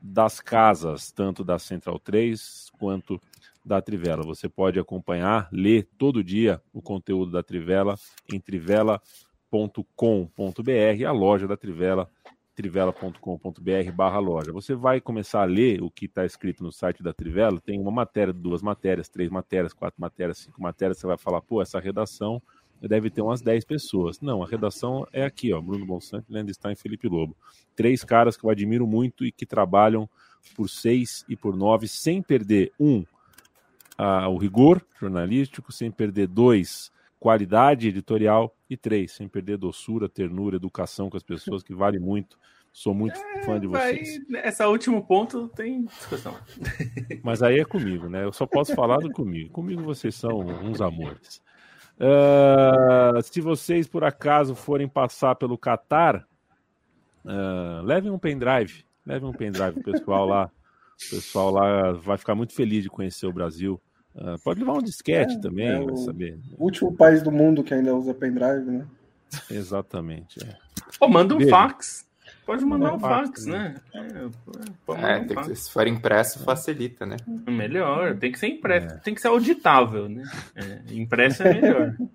das casas, tanto da Central 3 quanto da Trivela. Você pode acompanhar, ler todo dia o conteúdo da Trivela em trivela.com.br, a loja da Trivela, trivela.com.br barra loja. Você vai começar a ler o que está escrito no site da Trivela, tem uma matéria, duas matérias, três matérias, quatro matérias, cinco matérias, você vai falar, pô, essa redação deve ter umas 10 pessoas. Não, a redação é aqui, ó, Bruno Bonsante, Leandro Stein e Felipe Lobo. Três caras que eu admiro muito e que trabalham por seis e por nove, sem perder, um, a- o rigor jornalístico, sem perder, dois, qualidade editorial e três, sem perder doçura, ternura, educação com as pessoas, que vale muito. Sou muito fã de vocês. Essa último ponto tem discussão. Mas aí é comigo, né? Eu só posso falar do comigo. Comigo vocês são uns amores. Ah, se vocês por acaso forem passar pelo Catar, ah, levem um pendrive. Levem um pendrive, o pessoal lá. O pessoal lá vai ficar muito feliz de conhecer o Brasil. Ah, pode levar um disquete É, também, é vai o- saber. O último país do mundo que ainda usa pendrive, né? Exatamente. é. Pô, manda um Beijo. fax. Pode mandar Manda um um fax, fax, né? É, É, um tem fax. que, se for impresso, facilita, né? Melhor, tem que ser impresso, É. tem que ser auditável, né? É, impresso é melhor.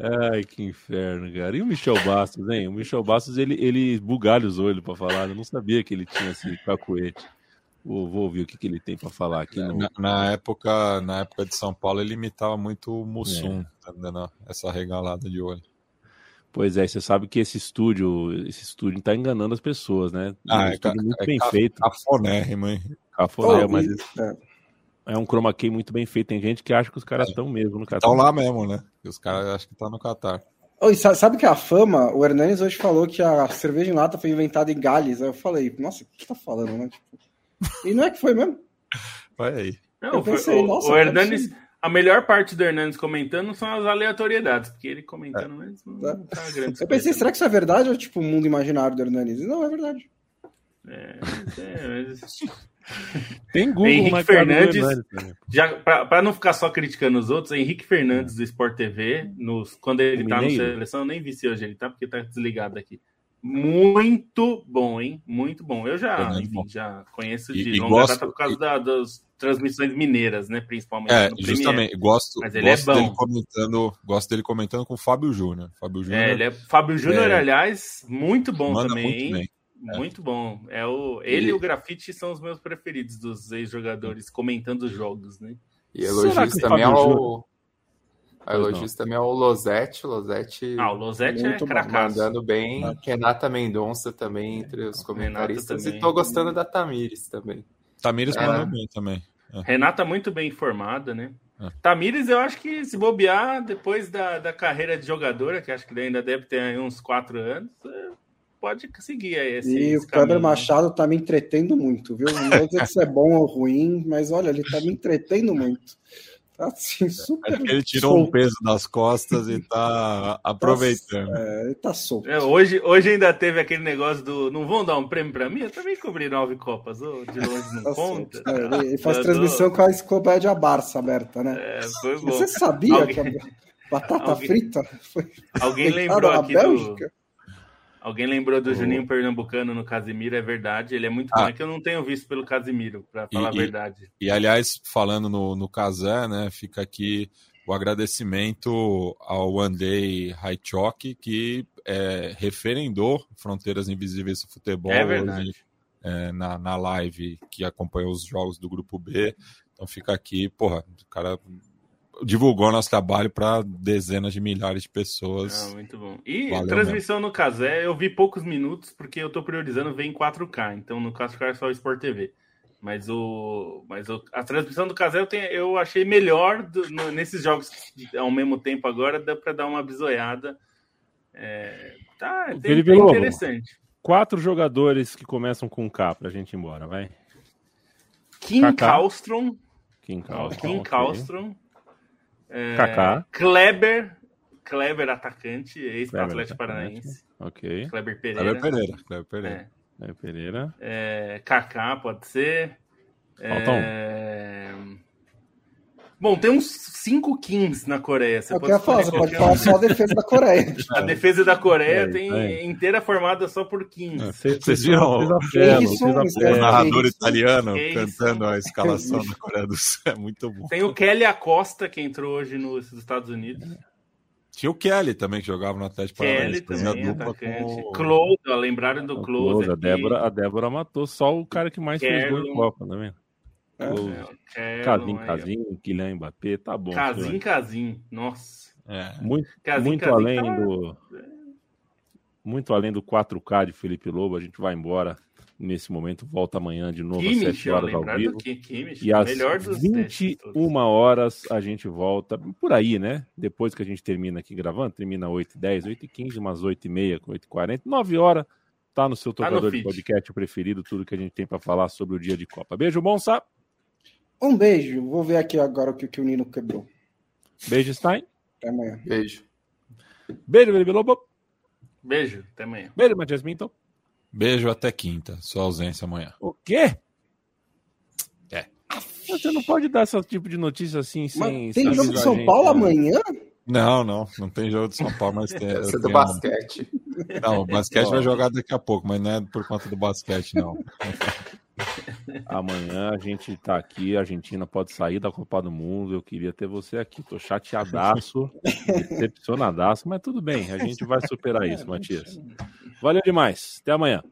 Ai, que inferno, cara. E o Michel Bastos, hein? O Michel Bastos, ele, ele bugalha os olhos pra falar. Eu não sabia que ele tinha esse cacuete. Vou, vou ouvir o que, que ele tem pra falar aqui. No... Na, na época, na época de São Paulo, ele imitava muito o É. Mussum, tá dando essa regalada de olho. Pois é, você sabe que esse estúdio, esse estúdio tá enganando as pessoas, né? É um Ah, é, ca- muito é bem ca- feito. cafonérrimo, hein? Cafoné, Oh, mas é. é um chroma key muito bem feito. Tem gente que acha que os caras estão mesmo no Catar. Estão lá mesmo, né? E os caras acham que tá no Catar. Oi, sa- sabe que a fama, o Hernanes hoje falou que a cerveja em lata foi inventada em Gales. Aí eu falei, nossa, o que tá falando, né? Tipo, E não é que foi mesmo? Vai aí. Não, Eu foi- pensei, o, nossa, o pode Hernanes, a melhor parte do Hernandes comentando são as aleatoriedades, porque ele comentando mas não, É. não tá grande. Eu pensei, será que isso é verdade ou tipo um mundo imaginário do Hernanes? Não, é verdade. É, é, mas- Tem Google Henrique na Fernandes. Hernandes. Já, pra, pra não ficar só criticando os outros, Henrique Fernandes do Sport TV, nos, quando ele O tá Mineiro? seleção, eu nem vi se hoje ele tá, porque tá desligado aqui. Muito bom, hein? Muito bom. Eu já, enfim, bom. já conheço de e longa gosto- data por causa e- da- das transmissões mineiras, né? Principalmente. É, justamente. Gosto, Mas ele é gosto bom. dele comentando. Gosto dele comentando com o Fábio Júnior. Fábio Júnior É, ele é Fábio Júnior, É. aliás, muito bom manda também. muito hein? bem. Muito bom. É o, ele E- e o Grafite são os meus preferidos dos ex-jogadores comentando os jogos, né? E elogios também ao. A Pois elogios também ao Losetti. Losetti Ah, o Losetti é cracaço. mandando bem. Renata Mendonça também entre os comentaristas. também. E tô gostando da Tamires também. Tamires É. mandou bem também. Renata muito bem informada, né? É. Tamires, eu acho que se bobear depois da, da carreira de jogadora, que acho que ainda deve ter aí uns quatro anos, é, pode seguir aí esse, E esse o Kleber caminho, né? Machado tá me entretendo muito, viu? Não vou dizer isso é bom ou ruim, mas olha, ele tá me entretendo muito. Tá assim, super. Acho que ele tirou um solto. peso das costas e tá aproveitando. É, ele tá solto. É, hoje, hoje ainda teve aquele negócio do não vão dar um prêmio pra mim? Eu também cobri nove copas, ô, de longe não Tá conta. É, ele, ele faz Eu transmissão dou- com a enciclopédia Barça aberta, né? É, foi bom. Você sabia Alguém- que a batata Alguém- frita foi Alguém lembrou aqui do, Bélgica? Alguém lembrou do Juninho Pernambucano no Casimiro, é verdade. Ele é muito ah. bom, é que eu não tenho visto pelo Casimiro, para falar e, a verdade. E, e, aliás, falando no, no Casé, né, fica aqui o agradecimento ao Andrei Raichok, que é, referendou Fronteiras Invisíveis do Futebol é hoje, é, na, na live que acompanhou os jogos do Grupo B. Então fica aqui, porra, o cara divulgou nosso trabalho para dezenas de milhares de pessoas. Ah, muito bom. E Valeu transmissão mesmo. no Casé, eu vi poucos minutos, porque eu estou priorizando ver em 4K. Então no 4K é só o Sport TV. Mas, o, mas o, a transmissão do Casé eu, tenho, eu achei melhor do, no, nesses jogos ao mesmo tempo agora, dá para dar uma bisoiada. É, tá, tem, tem interessante. Quatro jogadores que começam com K pra gente ir embora, vai. Kim Kallstrom. Kim Kallstrom. Kim Kallstrom. É, Kaká. Kleber. Kleber, atacante, ex-Atlético Paranaense. Ok. Kleber Pereira. Kleber Pereira. Kleber Pereira. É. Kleber Pereira. É, Kaká, pode ser. Falta é... Bom, tem uns 5 Kings na Coreia. Você eu pode, falar, você pode falar só a defesa da Coreia. a defesa da Coreia é, tem é. inteira formada só por Kings. Vocês viram o narrador italiano cantando a escalação da Coreia do Sul? É muito bom. Tem o Kelly Acosta, que entrou hoje nos Estados Unidos. Tinha o Kelly também, que jogava no Atlético Paranaense. Kelly também, com... Close, lembraram do Close. A Débora, a Débora matou só o cara que mais fez gol em Copa, tá vendo? É, Casim, Casim, Kylian Mbappé, tá bom. Casim, Casim, nossa. É. Muito, Casim, muito Casim, além tá... do muito além do 4K de Felipe Lobo, a gente vai embora nesse momento, volta amanhã de novo Kimmich, às 7 horas ao vivo. Kimmich, e às 21 horas a gente volta, por aí, né? Depois que a gente termina aqui gravando, termina 8 h 10, 8 h 15, umas 8 h 30, 8 h 40, 9 horas, tá no seu tocador tá no de podcast preferido, tudo que a gente tem para falar sobre o dia de Copa. Beijo, bom, Sá. Um beijo. Vou ver aqui agora o que, que o Nino quebrou. Beijo, Stein. Até amanhã. Beijo. Beijo, Beijo Lobo. Beijo, até amanhã. Beijo, Matias Minton. Beijo até quinta. Sua ausência amanhã. O quê? É. Você não pode dar esse tipo de notícia assim mas sem. Tem jogo de São gente, Paulo né? amanhã? Não, não, não tem jogo de São Paulo, mas tem. Esse é do basquete. Não, o basquete vai jogar daqui a pouco, mas não é por conta do basquete, não. Amanhã a gente tá aqui, a Argentina pode sair da Copa do Mundo. Eu queria ter você aqui. Tô chateadaço, decepcionadaço, mas tudo bem, a gente vai superar isso, Matias. Valeu demais. Até amanhã.